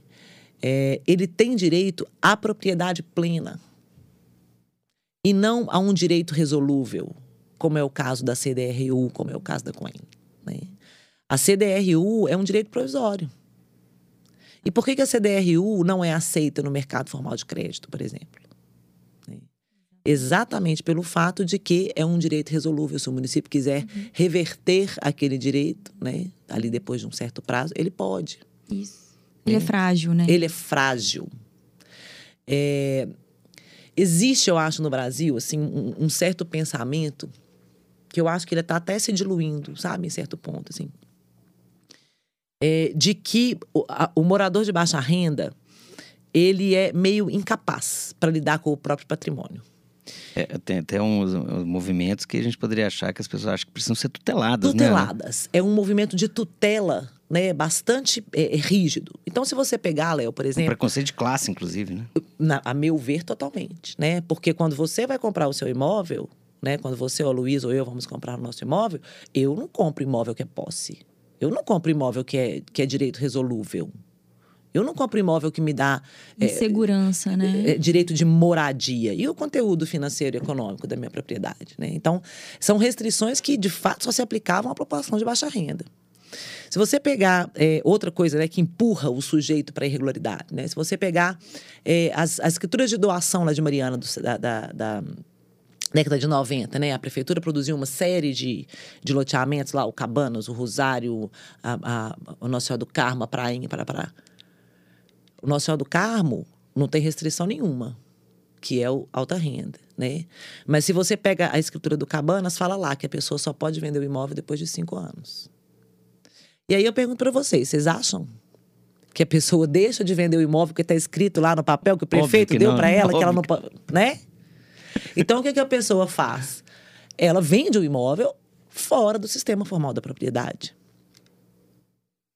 é, ele tem direito à propriedade plena e não a um direito resolúvel, como é o caso da CDRU, como é o caso da Coen. Né? A CDRU é um direito provisório. E por que, que a CDRU não é aceita no mercado formal de crédito, por exemplo? Né? Exatamente pelo fato de que é um direito resolúvel. Se o município quiser uhum. reverter aquele direito, né, ali depois de um certo prazo, ele pode. Isso. Ele é frágil, né? Ele é frágil. É... Existe, eu acho, no Brasil, assim, um, um certo pensamento que eu acho que ele está até se diluindo, sabe, em certo ponto, assim é, de que o, a, o morador de baixa renda ele é meio incapaz para lidar com o próprio patrimônio. É, tem até uns, uns, movimentos que a gente poderia achar que as pessoas acham que precisam ser tuteladas. Né? Tuteladas. Né? É um movimento de tutela né, bastante é, é, rígido. Então, se você pegar, Léo, por exemplo. Um preconceito de classe, inclusive, né? Na, a meu ver, totalmente. Né? Porque quando você vai comprar o seu imóvel, né, quando você, ou o Luiz ou eu vamos comprar o nosso imóvel, eu não compro imóvel que é posse. Eu não compro imóvel que é, que é direito resolúvel. Eu não compro imóvel que me dá. É, segurança, né? É, direito de moradia. E o conteúdo financeiro e econômico da minha propriedade. Né? Então, são restrições que, de fato, só se aplicavam à população de baixa renda. Se você pegar é, outra coisa né, que empurra o sujeito para a irregularidade, né? se você pegar as, as escrituras de doação lá de Mariana, do, da, da, da década de 90, né? A prefeitura produziu uma série de, de loteamentos lá, o Cabanas, o Rosário, a, a, o Nosso Senhor do Carmo, a Prainha, para para. O Nosso Senhor do Carmo não tem restrição nenhuma, que é o alta renda, né? Mas se você pega a escritura do Cabanas, fala lá que a pessoa só pode vender o imóvel depois de cinco anos. E aí eu pergunto para vocês, vocês acham que a pessoa [LAUGHS] deixa de vender o imóvel que está escrito lá no papel que o prefeito que deu para ela, [LAUGHS] que ela não, né? Então, o que, que a pessoa faz? Ela vende o imóvel fora do sistema formal da propriedade.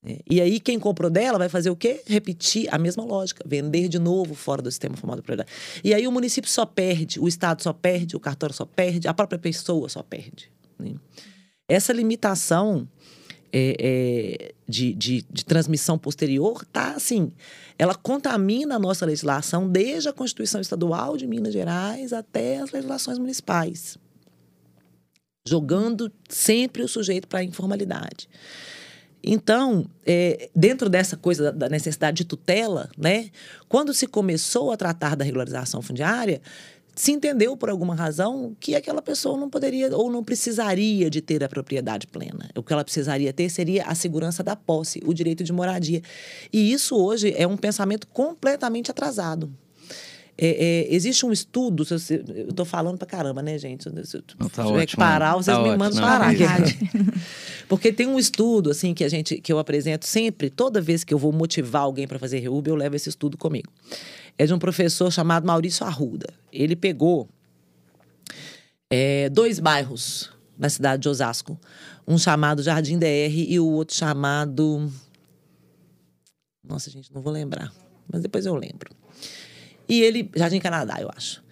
É, e aí, quem comprou dela vai fazer o quê? Repetir a mesma lógica, vender de novo fora do sistema formal da propriedade. E aí o município só perde, o Estado só perde, o cartório só perde, a própria pessoa só perde. Né? Essa limitação é, é, de, de, de, transmissão posterior tá assim, ela contamina a nossa legislação desde a Constituição Estadual de Minas Gerais até as legislações municipais, jogando sempre o sujeito para a informalidade. Então, é, dentro dessa coisa da necessidade de tutela, né, quando se começou a tratar da regularização fundiária, se entendeu por alguma razão que aquela pessoa não poderia ou não precisaria de ter a propriedade plena. O que ela precisaria ter seria a segurança da posse, o direito de moradia. E isso hoje é um pensamento completamente atrasado. É, é, existe um estudo, eu estou falando para caramba, né, gente? Se eu tá tiver que parar, vocês tá me ótimo, mandam não, parar. [LAUGHS] Porque tem um estudo, assim, que a gente, que eu apresento sempre, toda vez que eu vou motivar alguém para fazer reúbe, eu levo esse estudo comigo é de um professor chamado Maurício Arruda. Ele pegou é, dois bairros na cidade de Osasco, um chamado Jardim DR e o outro chamado. Nossa, gente, não vou lembrar, mas depois eu lembro. E ele. Jardim Canadá, eu acho.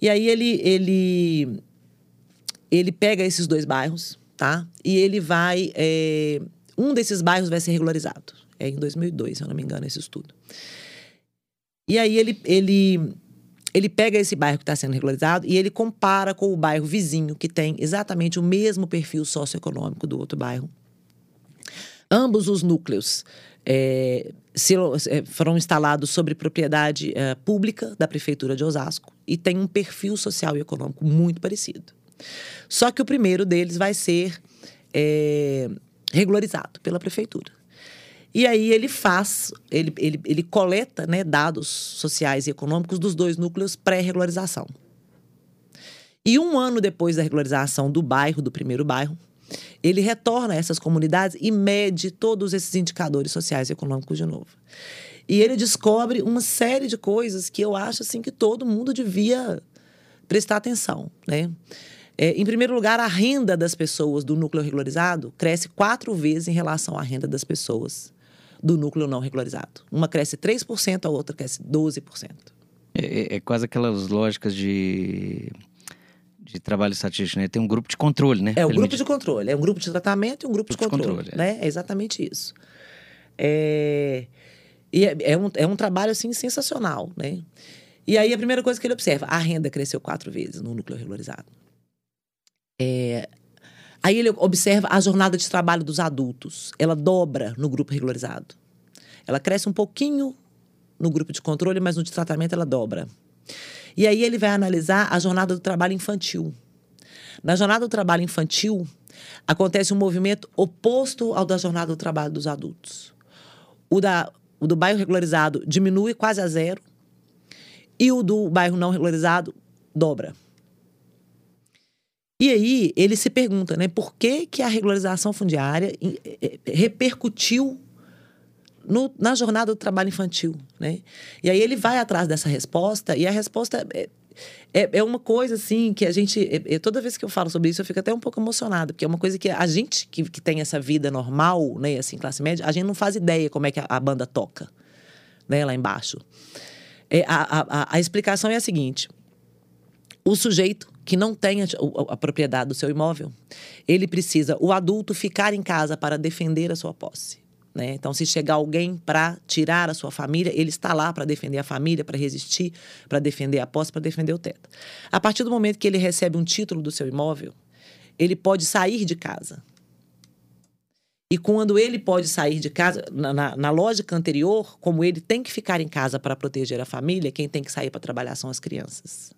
E aí ele, ele, ele pega esses dois bairros, tá? E ele vai. É, um desses bairros vai ser regularizado. É em 2002, se eu não me engano, esse estudo. E aí ele, ele, ele pega esse bairro que está sendo regularizado e ele compara com o bairro vizinho, que tem exatamente o mesmo perfil socioeconômico do outro bairro. Ambos os núcleos é, se, é, foram instalados sobre propriedade é, pública da Prefeitura de Osasco e tem um perfil social e econômico muito parecido. Só que o primeiro deles vai ser é, regularizado pela Prefeitura. E aí ele faz, ele, ele, ele coleta né, dados sociais e econômicos dos dois núcleos pré-regularização. E um ano depois da regularização do bairro, do primeiro bairro, ele retorna a essas comunidades e mede todos esses indicadores sociais e econômicos de novo. E ele descobre uma série de coisas que eu acho assim que todo mundo devia prestar atenção, né? É, em primeiro lugar, a renda das pessoas do núcleo regularizado cresce quatro vezes em relação à renda das pessoas do núcleo não regularizado. Uma cresce 3%, a outra cresce 12%. É, é, é quase aquelas lógicas de, de trabalho estatístico, né? Tem um grupo de controle, né? É um grupo de controle. É um grupo de tratamento e um grupo, grupo de controle. De controle é. né? é exatamente isso. É... E é, é, um, é um trabalho, assim, sensacional, né? E aí, a primeira coisa que ele observa, a renda cresceu quatro vezes no núcleo regularizado. É, aí ele observa a jornada de trabalho dos adultos. Ela dobra no grupo regularizado. Ela cresce um pouquinho no grupo de controle, mas no de tratamento ela dobra. E aí ele vai analisar a jornada do trabalho infantil. Na jornada do trabalho infantil, acontece um movimento oposto ao da jornada do trabalho dos adultos. O, da, o do bairro regularizado diminui quase a zero e o do bairro não regularizado dobra. E aí ele se pergunta, né, por que, que a regularização fundiária repercutiu no, na jornada do trabalho infantil, né? E aí ele vai atrás dessa resposta e a resposta é, é, é uma coisa assim que a gente é, é, toda vez que eu falo sobre isso eu fico até um pouco emocionada porque é uma coisa que a gente que, que tem essa vida normal, né, assim classe média, a gente não faz ideia como é que a, a banda toca, né, lá embaixo. É, a, a, a explicação é a seguinte: o sujeito que não tem a, a, propriedade do seu imóvel, ele precisa, o adulto, ficar em casa para defender a sua posse. Né? Então, se chegar alguém para tirar a sua família, ele está lá para defender a família, para resistir, para defender a posse, para defender o teto. A partir do momento que ele recebe um título do seu imóvel, ele pode sair de casa. E quando ele pode sair de casa, na, na, na lógica anterior, como ele tem que ficar em casa para proteger a família, quem tem que sair para trabalhar são as crianças.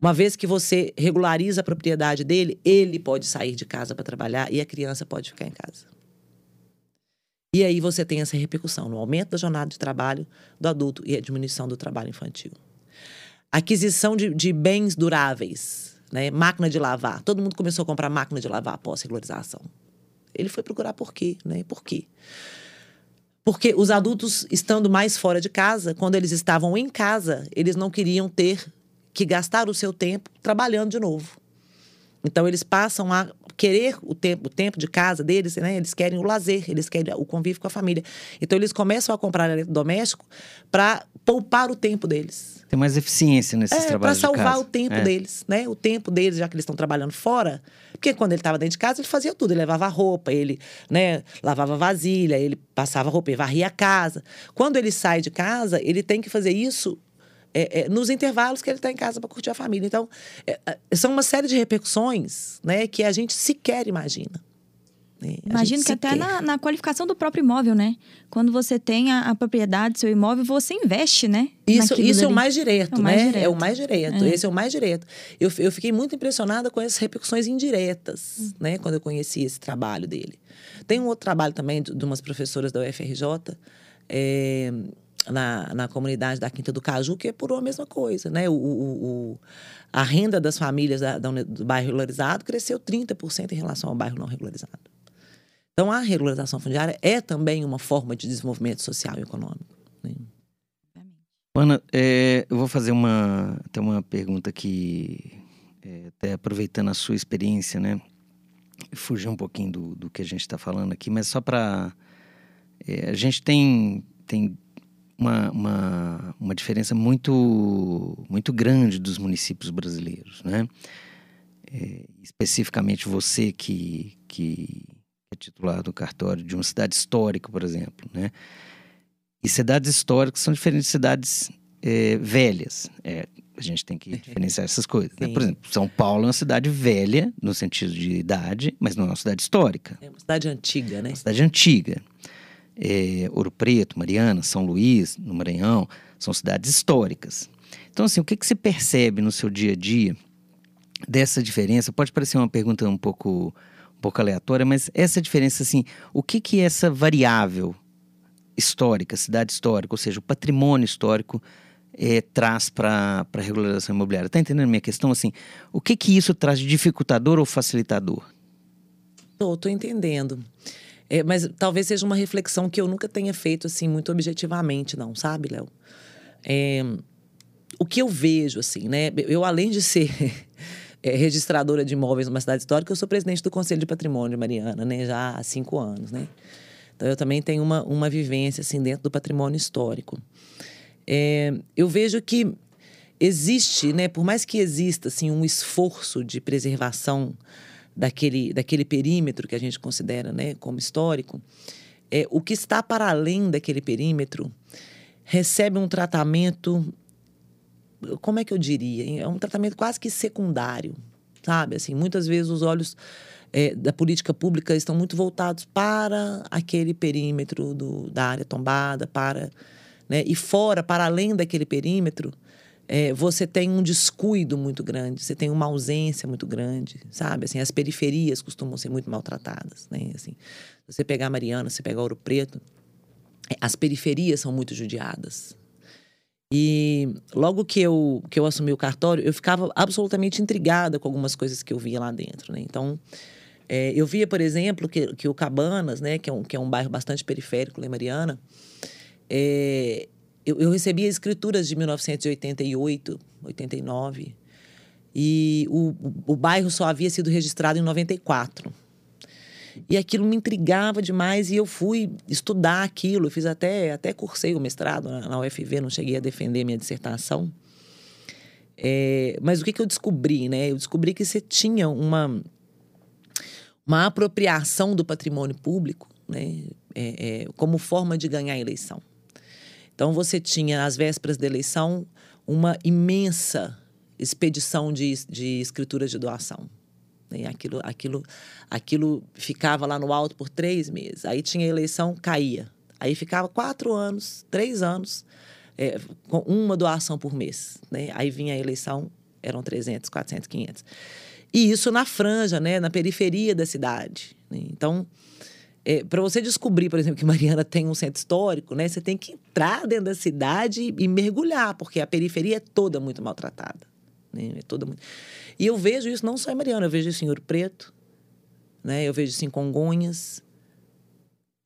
Uma vez que você regulariza a propriedade dele, ele pode sair de casa para trabalhar e a criança pode ficar em casa. E aí você tem essa repercussão no aumento da jornada de trabalho do adulto e a diminuição do trabalho infantil. Aquisição de, de bens duráveis, né? máquina de lavar. Todo mundo começou a comprar máquina de lavar após regularização. Ele foi procurar por quê, né? Por quê? Porque os adultos estando mais fora de casa, quando eles estavam em casa, eles não queriam ter que gastar o seu tempo trabalhando de novo. Então eles passam a querer o tempo, o tempo de casa deles, né? Eles querem o lazer, eles querem o convívio com a família. Então eles começam a comprar eletrodoméstico para poupar o tempo deles. Tem mais eficiência nesses é, trabalhos para salvar o tempo é. deles, né? O tempo deles, já que eles estão trabalhando fora. Porque quando ele estava dentro de casa, ele fazia tudo. Ele levava roupa, ele né, lavava vasilha, ele passava roupa, ele varria a casa. Quando ele sai de casa, ele tem que fazer isso é, é, nos intervalos que ele está em casa para curtir a família. Então, é, é, são uma série de repercussões né, que a gente sequer imagina. Né? Imagino que até na, na, qualificação do próprio imóvel, né? Quando você tem a, a propriedade do seu imóvel, você investe, né? Isso, isso é o mais direto, é o mais né? Direto. É o mais direto. É. Esse é o mais direto. Eu, eu fiquei muito impressionada com essas repercussões indiretas, hum. né? Quando eu conheci esse trabalho dele. Tem um outro trabalho também de, de umas professoras da UFRJ, é, na, na comunidade da Quinta do Caju, que é por uma mesma coisa, né? O, o, o a renda das famílias da, da, do bairro regularizado cresceu 30% em relação ao bairro não regularizado. Então, a regularização fundiária é também uma forma de desenvolvimento social e econômico. Né? Ana, é, eu vou fazer uma, até uma pergunta aqui, é, até aproveitando a sua experiência, né? Fugir um pouquinho do, do que a gente está falando aqui, mas só para. É, a gente tem, tem uma, uma, uma diferença muito, muito grande dos municípios brasileiros, né? É, especificamente você que, que é titular do cartório de uma cidade histórica, por exemplo, né? E cidades históricas são diferentes de cidades é, velhas. É, a gente tem que diferenciar essas coisas. Né? [LAUGHS] Por exemplo, São Paulo é uma cidade velha, no sentido de idade, mas não é uma cidade histórica. É uma cidade antiga, né? Uma cidade antiga é, Ouro Preto, Mariana, São Luís, no Maranhão, são cidades históricas. Então, assim, o que, que você percebe no seu dia a dia dessa diferença? Pode parecer uma pergunta um pouco, um pouco aleatória, mas essa diferença, assim, o que, que essa variável histórica, cidade histórica, ou seja, o patrimônio histórico, é, traz para a regularização imobiliária? Está entendendo a minha questão? Assim, o que, que isso traz de dificultador ou facilitador? Estou entendendo. É, mas talvez seja uma reflexão que eu nunca tenha feito assim muito objetivamente, não, sabe, Léo? É, o que eu vejo, assim, né? Eu, além de ser [LAUGHS] é, registradora de imóveis numa cidade histórica, eu sou presidente do Conselho de Patrimônio Mariana, né? Já há cinco anos, né? Então, eu também tenho uma, uma vivência, assim, dentro do patrimônio histórico. É, eu vejo que existe, né? Por mais que exista, assim, um esforço de preservação daquele, daquele perímetro que a gente considera, né? Como histórico, é, o que está para além daquele perímetro recebe um tratamento como é que eu diria? É um tratamento quase que secundário, sabe? Assim, muitas vezes os olhos é, da política pública estão muito voltados para aquele perímetro do, da área tombada, para né? e fora, para além daquele perímetro, é, você tem um descuido muito grande, você tem uma ausência muito grande, sabe? Assim, as periferias costumam ser muito maltratadas, né? Assim, você pegar Mariana, você pegar Ouro Preto, é, as periferias são muito judiadas, e logo que eu, que eu assumi o cartório, eu ficava absolutamente intrigada com algumas coisas que eu via lá dentro, né? Então, é, eu via, por exemplo, que, que o Cabanas, né, que é, um, que é um bairro bastante periférico lá em Mariana, é, eu, eu recebia escrituras de 1988, 89, e o, o, bairro só havia sido registrado em 94. E aquilo me intrigava demais e eu fui estudar aquilo. Fiz até, até cursei o mestrado na UFV, não cheguei a defender minha dissertação. É, mas o que, que eu descobri, né? Eu descobri que você tinha uma, uma apropriação do patrimônio público, né? É, é, como forma de ganhar a eleição. Então você tinha, às vésperas da eleição, uma imensa expedição de, de escrituras de doação. Né? Aquilo, aquilo, aquilo ficava lá no alto por três meses. Aí tinha eleição, caía. Aí ficava quatro anos, três anos, é, com uma doação por mês. Né? Aí vinha a eleição, eram 300, 400, 500. E isso na franja, né? na periferia da cidade. Né? Então, é, para você descobrir, por exemplo, que Mariana tem um centro histórico, né? você tem que entrar dentro da cidade e, mergulhar, porque a periferia é toda muito maltratada. Né? É toda muito... E eu vejo isso não só em Mariana, eu vejo isso em Ouro Preto, né? eu vejo isso em Congonhas.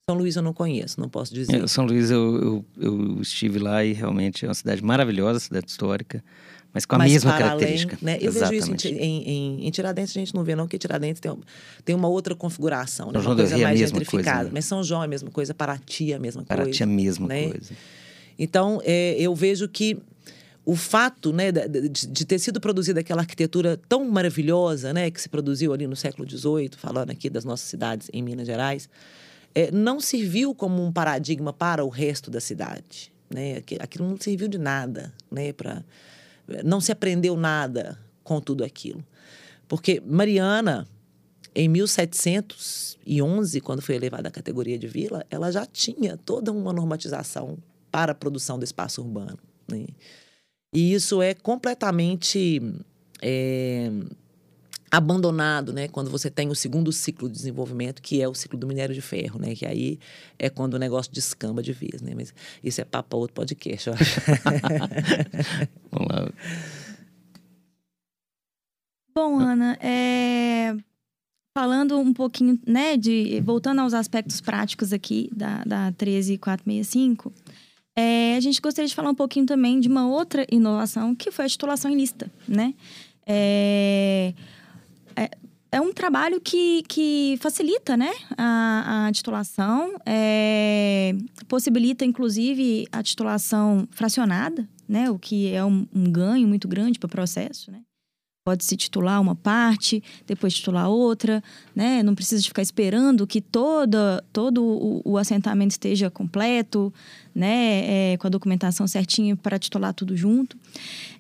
São Luís eu não conheço, não posso dizer. É, São Luís eu, eu, eu, estive lá e realmente é uma cidade maravilhosa, cidade histórica, mas com a mas mesma característica. Além, né? Eu Exatamente. vejo isso em, em, em, Tiradentes, a gente não vê não, porque Tiradentes tem, tem uma outra configuração, né? uma coisa é mais gentrificada. Coisa, né? Mas São João é a mesma coisa, Paraty é a mesma Paraty coisa. Paraty é a mesma né? coisa. Então, é, eu vejo que o fato né, de, de, ter sido produzida aquela arquitetura tão maravilhosa né, que se produziu ali no século XVIII, falando aqui das nossas cidades em Minas Gerais, é, não serviu como um paradigma para o resto da cidade. Né? Aquilo não serviu de nada, né, pra, não se aprendeu nada com tudo aquilo. Porque Mariana, em 1711, quando foi elevada à categoria de vila, ela já tinha toda uma normatização para a produção do espaço urbano. Né? E isso é completamente é, abandonado, né? Quando você tem o segundo ciclo de desenvolvimento, que é o ciclo do minério de ferro, né? Que aí é quando o negócio descamba de vez, né? Mas isso é papo para outro podcast, eu acho. [LAUGHS] Vamos lá. Bom, Ana, é... falando um pouquinho, né, de voltando aos aspectos práticos aqui da, da 13465, é, a gente gostaria de falar um pouquinho também de uma outra inovação, que foi a titulação em lista, né? É, é, é um trabalho que, que facilita né, a, a titulação, é, possibilita, inclusive, a titulação fracionada, né, o que é um, um ganho muito grande para o processo. Né? Pode se titular uma parte, depois titular outra, né? Não precisa de ficar esperando que toda, todo o, o assentamento esteja completo, né? É, com a documentação certinha para titular tudo junto.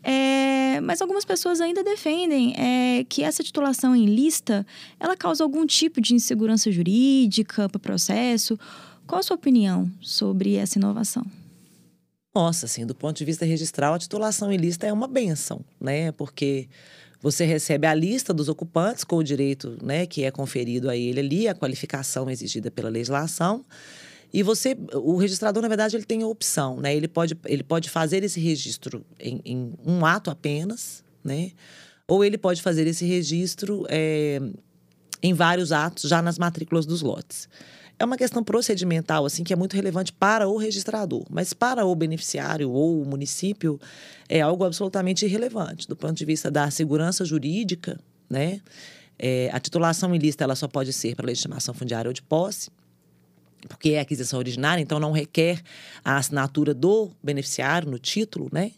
É, mas algumas pessoas ainda defendem é, que essa titulação em lista, ela causa algum tipo de insegurança jurídica para o processo. Qual a sua opinião sobre essa inovação? Nossa, assim, do ponto de vista registral, a titulação em lista é uma benção, né? Porque você recebe a lista dos ocupantes com o direito né, que é conferido a ele ali, a qualificação exigida pela legislação. E você, o registrador, na verdade, ele tem a opção, né? Ele pode, ele pode fazer esse registro em, em um ato apenas, né? Ou ele pode fazer esse registro é, em vários atos, já nas matrículas dos lotes. É uma questão procedimental, assim, que é muito relevante para o registrador, mas para o beneficiário ou o município é algo absolutamente irrelevante do ponto de vista da segurança jurídica, né? É, a titulação ilícita ela só pode ser para legitimação fundiária ou de posse, porque é aquisição originária, então não requer a assinatura do beneficiário no título, né?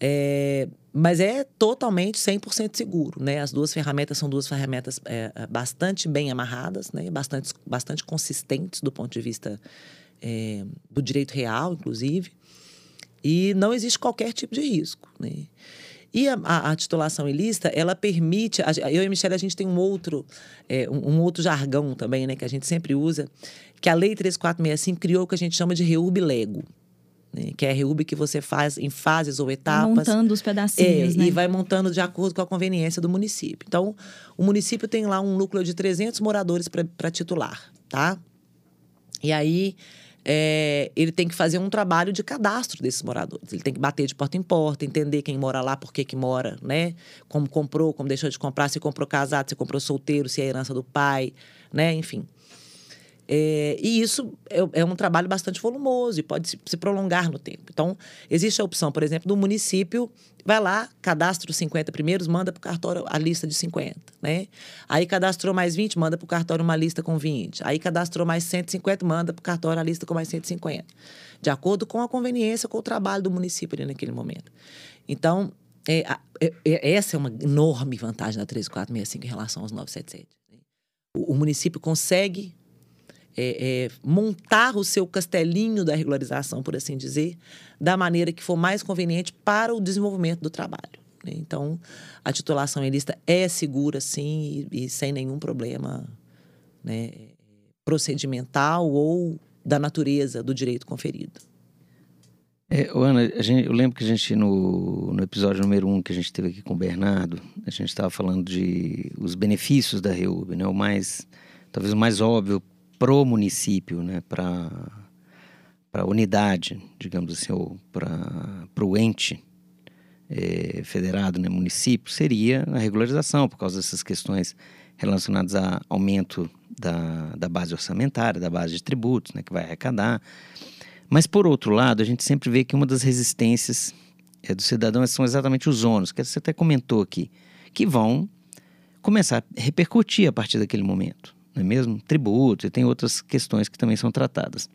É, mas é totalmente 100% seguro, né? As duas ferramentas são duas ferramentas é, é, bastante bem amarradas, né? Bastante, bastante consistentes do ponto de vista é, do direito real, inclusive. E não existe qualquer tipo de risco, né? E a, a, a, titulação ilícita, ela permite. A, eu e a Michelle, a gente tem um outro, é, um, um, outro jargão também, né, que a gente sempre usa, que a Lei 3465 criou o que a gente chama de reúbe lego né? que é a REUB que você faz em fases ou etapas. Montando os pedacinhos, é, né? E vai montando de acordo com a conveniência do município. Então, o município tem lá um núcleo de 300 moradores para titular, tá? E aí, é, ele tem que fazer um trabalho de cadastro desses moradores. Ele tem que bater de porta em porta, entender quem mora lá, por que que mora, né? Como comprou, como deixou de comprar, se comprou casado, se comprou solteiro, se é herança do pai, né? Enfim. É, e isso é, é, um trabalho bastante volumoso e pode se, se, prolongar no tempo. Então, existe a opção, por exemplo, do município, vai lá, cadastra os 50 primeiros, manda para o cartório a lista de 50, né? Aí cadastrou mais 20, manda para o cartório uma lista com 20. Aí cadastrou mais 150, manda para o cartório a lista com mais 150. De acordo com a conveniência, com o trabalho do município ali naquele momento. Então, é, é, é essa é uma enorme vantagem da 3465 em relação aos 977. Né? O, o município consegue é, é, montar o seu castelinho da regularização, por assim dizer, da maneira que for mais conveniente para o desenvolvimento do trabalho. Né? Então, a titulação em lista é segura, sim, e, e sem nenhum problema né, procedimental ou da natureza do direito conferido. É, Ana, gente, eu lembro que a gente, no, no episódio número um que a gente teve aqui com o Bernardo, a gente estava falando de os benefícios da REUB, né? O mais, talvez o mais óbvio pro município, né, para para unidade, digamos assim, ou para o ente é, federado, né, município, seria a regularização, por causa dessas questões relacionadas a aumento da, da base orçamentária, da base de tributos, né, que vai arrecadar. Mas, por outro lado, a gente sempre vê que uma das resistências é, do cidadão são exatamente os ônus, que você até comentou aqui, que vão começar a repercutir a partir daquele momento não é mesmo? Tributos e tem outras questões que também são tratadas.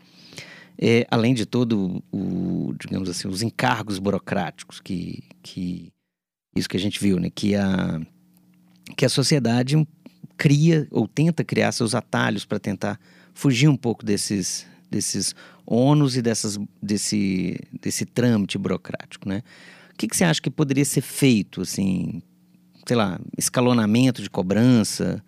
É, além de todo o, digamos assim, os encargos burocráticos que, que isso que a gente viu, né? Que a, que a sociedade cria ou tenta criar seus atalhos para tentar fugir um pouco desses, desses ônus e dessas, desse, desse trâmite burocrático, né? O que, que você acha que poderia ser feito, assim, sei lá, escalonamento de cobrança,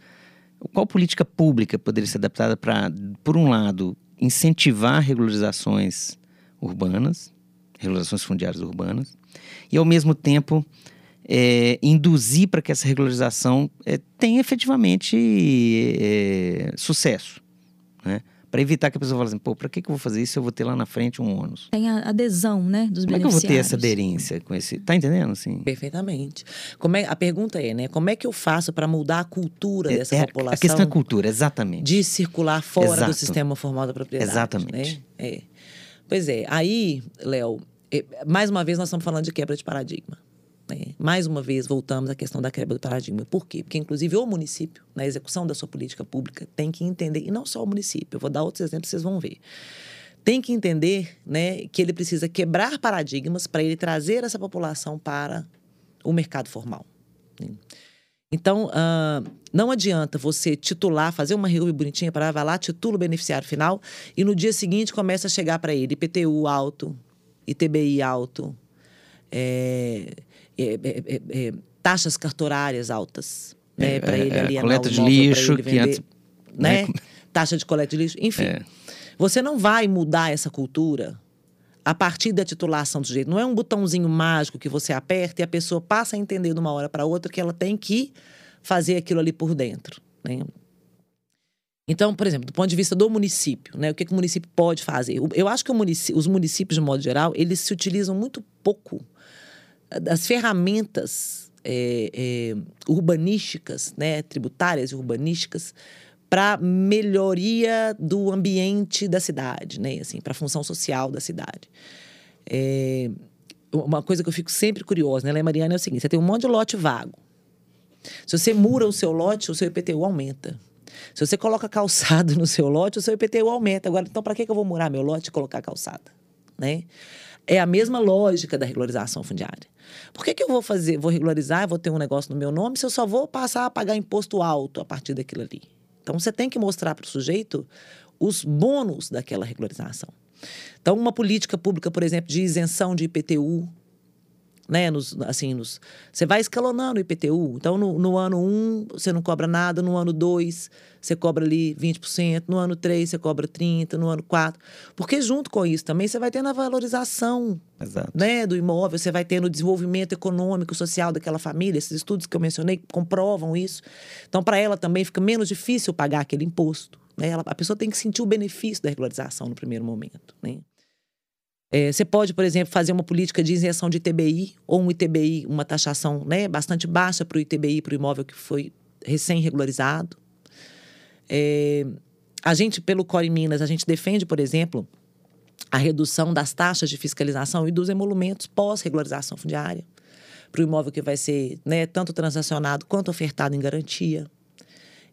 qual política pública poderia ser adaptada para, por um lado, incentivar regularizações urbanas, regularizações fundiárias urbanas, e ao mesmo tempo é, induzir para que essa regularização é, tenha efetivamente é, sucesso, né? Para evitar que a pessoa fale assim, pô, para que, que eu vou fazer isso se eu vou ter lá na frente um ônus? Tem a adesão, né, dos Como é que eu vou ter essa aderência com esse... Tá entendendo, assim? Perfeitamente. Como é, a pergunta é, né, como é que eu faço para mudar a cultura é, dessa é, população? A questão é cultura, exatamente. De circular fora Exato. do sistema formal da propriedade. Exatamente. Né? É. Pois é, aí, Léo, é, mais uma vez nós estamos falando de quebra de paradigma. Né? Mais uma vez, voltamos à questão da quebra do paradigma. Por quê? Porque, inclusive, o município, na execução da sua política pública, tem que entender, e não só o município, eu vou dar outros exemplos, vocês vão ver. Tem que entender né, que ele precisa quebrar paradigmas para ele trazer essa população para o mercado formal. Né? Então, uh, não adianta você titular, fazer uma reúbe bonitinha para vai lá, titula o beneficiário final e no dia seguinte começa a chegar para ele IPTU alto, ITBI alto, é, é, é, é, taxas cartorárias altas, né, para ele ali coleta de lixo, que antes, né? taxa de coleta de lixo, enfim. Você não vai mudar essa cultura a partir da titulação do sujeito. Não é um botãozinho mágico que você aperta e a pessoa passa a entender de uma hora para outra que ela tem que fazer aquilo ali por dentro. Né? Então, por exemplo, do ponto de vista do município, né, o que, que o município pode fazer? Eu acho que os municípios, de modo geral, eles se utilizam muito pouco das ferramentas é, é, urbanísticas, né, tributárias e urbanísticas, para melhoria do ambiente da cidade, né, assim, para a função social da cidade. É, uma coisa que eu fico sempre curiosa, né, Mariana, é o seguinte: você tem um monte de lote vago. Se você mura o seu lote, o seu IPTU aumenta. Se você coloca calçado [LAUGHS] no seu lote, o seu IPTU aumenta. Agora, então, para que eu vou murar meu lote e colocar calçada? Né? É a mesma lógica da regularização fundiária. Por que, que eu vou fazer, vou regularizar, vou ter um negócio no meu nome se eu só vou passar a pagar imposto alto a partir daquilo ali? Então, você tem que mostrar para o sujeito os bônus daquela regularização. Então, uma política pública, por exemplo, de isenção de IPTU, né? Nos, assim, nos, você vai escalonando o IPTU. Então, no, no ano 1, um, você não cobra nada. No ano 2, você cobra ali 20%. No ano 3, você cobra 30%. No ano 4. Porque junto com isso também, você vai tendo a valorização né, do imóvel. Você vai tendo o desenvolvimento econômico, social daquela família. Esses estudos que eu mencionei comprovam isso. Então, para ela também fica menos difícil pagar aquele imposto. Né? Ela, a pessoa tem que sentir o benefício da regularização no primeiro momento, né? É, você pode, por exemplo, fazer uma política de isenção de ITBI ou um ITBI, uma taxação né, bastante baixa para o ITBI, para o imóvel que foi recém-regularizado. É, a gente, pelo Core Minas, a gente defende, por exemplo, a redução das taxas de fiscalização e dos emolumentos pós-regularização fundiária para o imóvel que vai ser né, tanto transacionado quanto ofertado em garantia.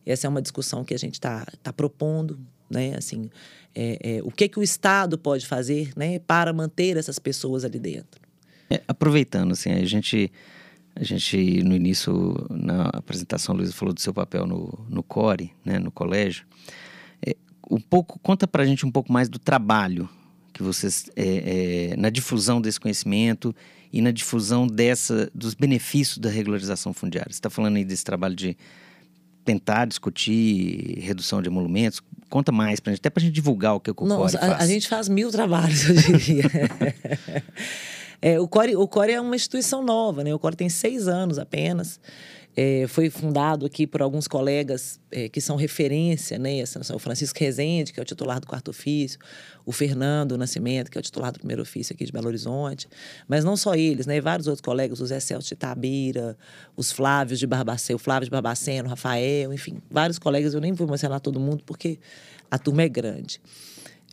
Essa é uma discussão que a gente está tá propondo, né? Assim, é, é, o que, que o Estado pode fazer né, para manter essas pessoas ali dentro. É, aproveitando, assim, a gente, a gente no início, na apresentação, Luísa falou do seu papel no, no CORE, né, no colégio. É, um pouco, conta para a gente um pouco mais do trabalho que vocês, é, é, na difusão desse conhecimento e na difusão dessa, dos benefícios da regularização fundiária. Você está falando aí desse trabalho de tentar discutir redução de emolumentos? Conta mais para gente, até para a gente divulgar o que o Core Nossa, faz. A, a gente faz mil trabalhos, [LAUGHS] eu diria. é, o, Core, o Core é uma instituição nova, né? O Core tem seis anos apenas. É, foi fundado aqui por alguns colegas é, que são referência, né? O Francisco Rezende, que é o titular do quarto ofício, o Fernando Nascimento, que é o titular do primeiro ofício aqui de Belo Horizonte. Mas não só eles, né? Vários outros colegas, o Zé Celso de Itabira, os Flávios de Barbaceno, o Flávio de Barbaceno, o Rafael, enfim, vários colegas. Eu nem vou mencionar todo mundo porque a turma é grande.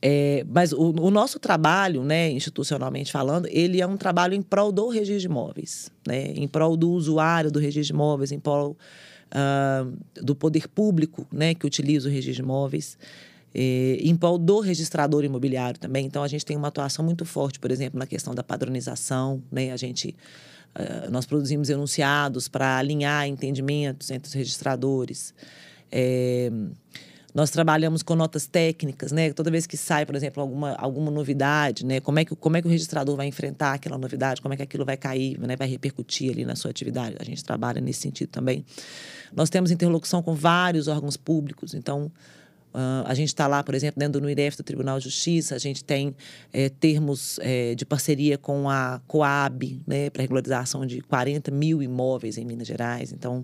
É, mas o, o, nosso trabalho, né, institucionalmente falando, ele é um trabalho em prol do registro de imóveis, né, em prol do usuário do registro de imóveis, em prol uh, do poder público né, que utiliza o registro de imóveis, é, em prol do registrador imobiliário também. Então, a gente tem uma atuação muito forte, por exemplo, na questão da padronização. Né, a gente, uh, nós produzimos enunciados para alinhar entendimentos entre os registradores. É, nós trabalhamos com notas técnicas, né? Toda vez que sai, por exemplo, alguma, alguma novidade, né? Como é, que, como é que o registrador vai enfrentar aquela novidade, como é que aquilo vai cair, né? vai repercutir ali na sua atividade. A gente trabalha nesse sentido também. Nós temos interlocução com vários órgãos públicos, então. Uh, a gente está lá, por exemplo, dentro do NUIREF do Tribunal de Justiça, a gente tem é, termos é, de parceria com a Coab, né, para regularização de 40 mil imóveis em Minas Gerais. Então,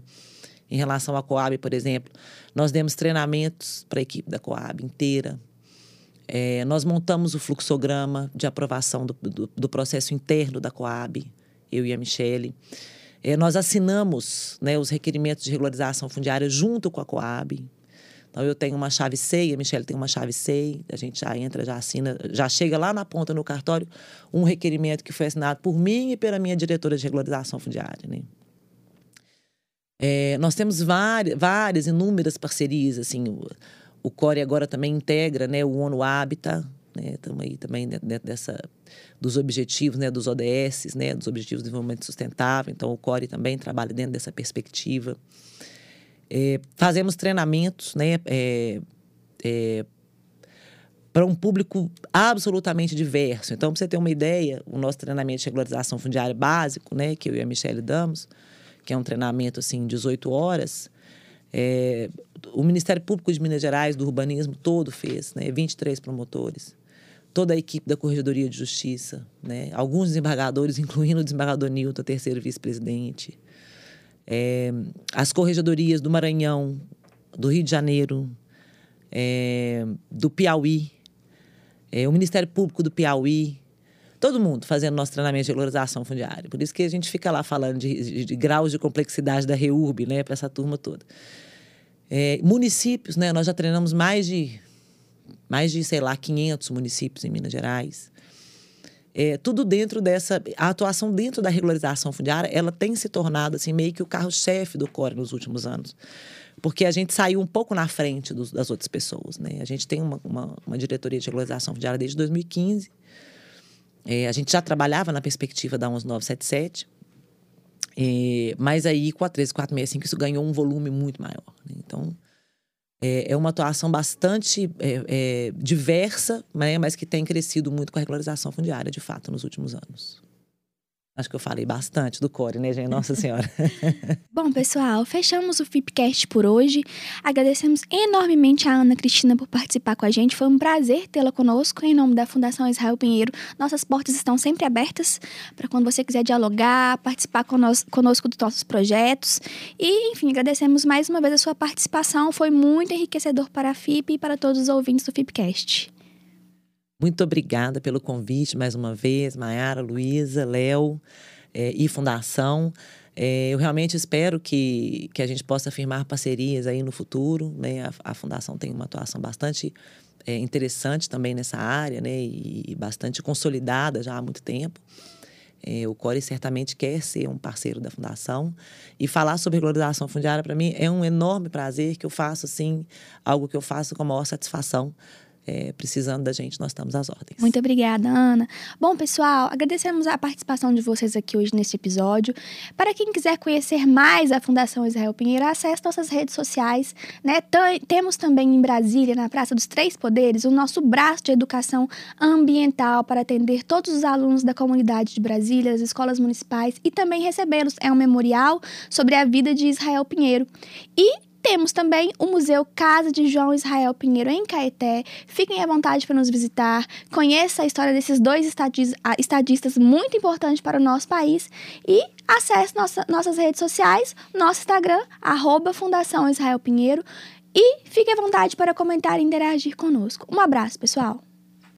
em relação à Coab, por exemplo, nós demos treinamentos para a equipe da Coab inteira. É, nós montamos o fluxograma de aprovação do, do, do, processo interno da Coab, eu e a Michele. É, nós assinamos né, os requerimentos de regularização fundiária junto com a Coab. Então, eu tenho uma chave SEI, a Michelle tem uma chave SEI, a gente já entra, já assina, já chega lá na ponta no cartório um requerimento que foi assinado por mim e pela minha diretora de regularização fundiária. Né? É, nós temos várias, várias, inúmeras parcerias, assim, o, o CORE agora também integra né, o ONU Habitat, né, estamos aí também dentro, dessa, dos objetivos, né, dos ODS, né, dos Objetivos de Desenvolvimento Sustentável, então o CORE também trabalha dentro dessa perspectiva. É, fazemos treinamentos, né, é, é, para um público absolutamente diverso. Então, para você ter uma ideia, o nosso treinamento de regularização fundiária básico, né, que eu e a Michelle damos, que é um treinamento assim, 18 horas. É, o Ministério Público de Minas Gerais, do urbanismo, todo fez, né? 23 promotores. Toda a equipe da Corregedoria de Justiça, né? alguns desembargadores, [LAUGHS] incluindo o desembargador Nilton, terceiro vice-presidente. É, as corregedorias do Maranhão, do Rio de Janeiro, é, do Piauí, é, o Ministério Público do Piauí, todo mundo fazendo nosso treinamento de regularização fundiária. Por isso que a gente fica lá falando de, de, de graus de complexidade da REURB, né, para essa turma toda. É, municípios, né, nós já treinamos mais de, mais de, sei lá, 500 municípios em Minas Gerais. É, tudo dentro dessa a atuação dentro da regularização fundiária ela tem se tornado assim meio que o carro-chefe do core nos últimos anos porque a gente saiu um pouco na frente dos, das outras pessoas né a gente tem uma, uma, uma diretoria de regularização fundiária desde 2015 é, a gente já trabalhava na perspectiva da 11977 é, mas aí com a 13465 isso ganhou um volume muito maior né? então é, é uma atuação bastante é, é, diversa, né, mas que tem crescido muito com a regularização fundiária, de fato, nos últimos anos. Acho que eu falei bastante do Core, né, gente? Nossa Senhora. [LAUGHS] Bom, pessoal, fechamos o Fipcast por hoje. Agradecemos enormemente a Ana Cristina por participar com a gente. Foi um prazer tê-la conosco. Em nome da Fundação Israel Pinheiro, nossas portas estão sempre abertas para quando você quiser dialogar, participar conosco, dos nossos projetos. E, enfim, agradecemos mais uma vez a sua participação. Foi muito enriquecedor para a FIP e para todos os ouvintes do Fipcast. Muito obrigada pelo convite mais uma vez, Mayara, Luísa, Léo é, e Fundação. É, eu realmente espero que, que a gente possa firmar parcerias aí no futuro. Né? A, a Fundação tem uma atuação bastante é, interessante também nessa área né? e, e bastante consolidada já há muito tempo. O Core certamente quer ser um parceiro da Fundação. E falar sobre regularização fundiária, para mim, é um enorme prazer que eu faço, assim, algo que eu faço com a maior satisfação é, precisando da gente, nós estamos às ordens. Muito obrigada, Ana. Bom, pessoal, agradecemos a participação de vocês aqui hoje nesse episódio. Para quem quiser conhecer mais a Fundação Israel Pinheiro, acesse nossas redes sociais. Né? Temos também em Brasília, na Praça dos Três Poderes, o nosso braço de educação ambiental para atender todos os alunos da comunidade de Brasília, das escolas municipais e também recebê-los. É um memorial sobre a vida de Israel Pinheiro. E temos também o Museu Casa de João Israel Pinheiro em Caeté. Fiquem à vontade para nos visitar. Conheça a história desses dois estadistas muito importantes para o nosso país. E acesse nossa, nossas redes sociais, nosso Instagram, arroba Fundação Israel Pinheiro. E fique à vontade para comentar e interagir conosco. Um abraço, pessoal!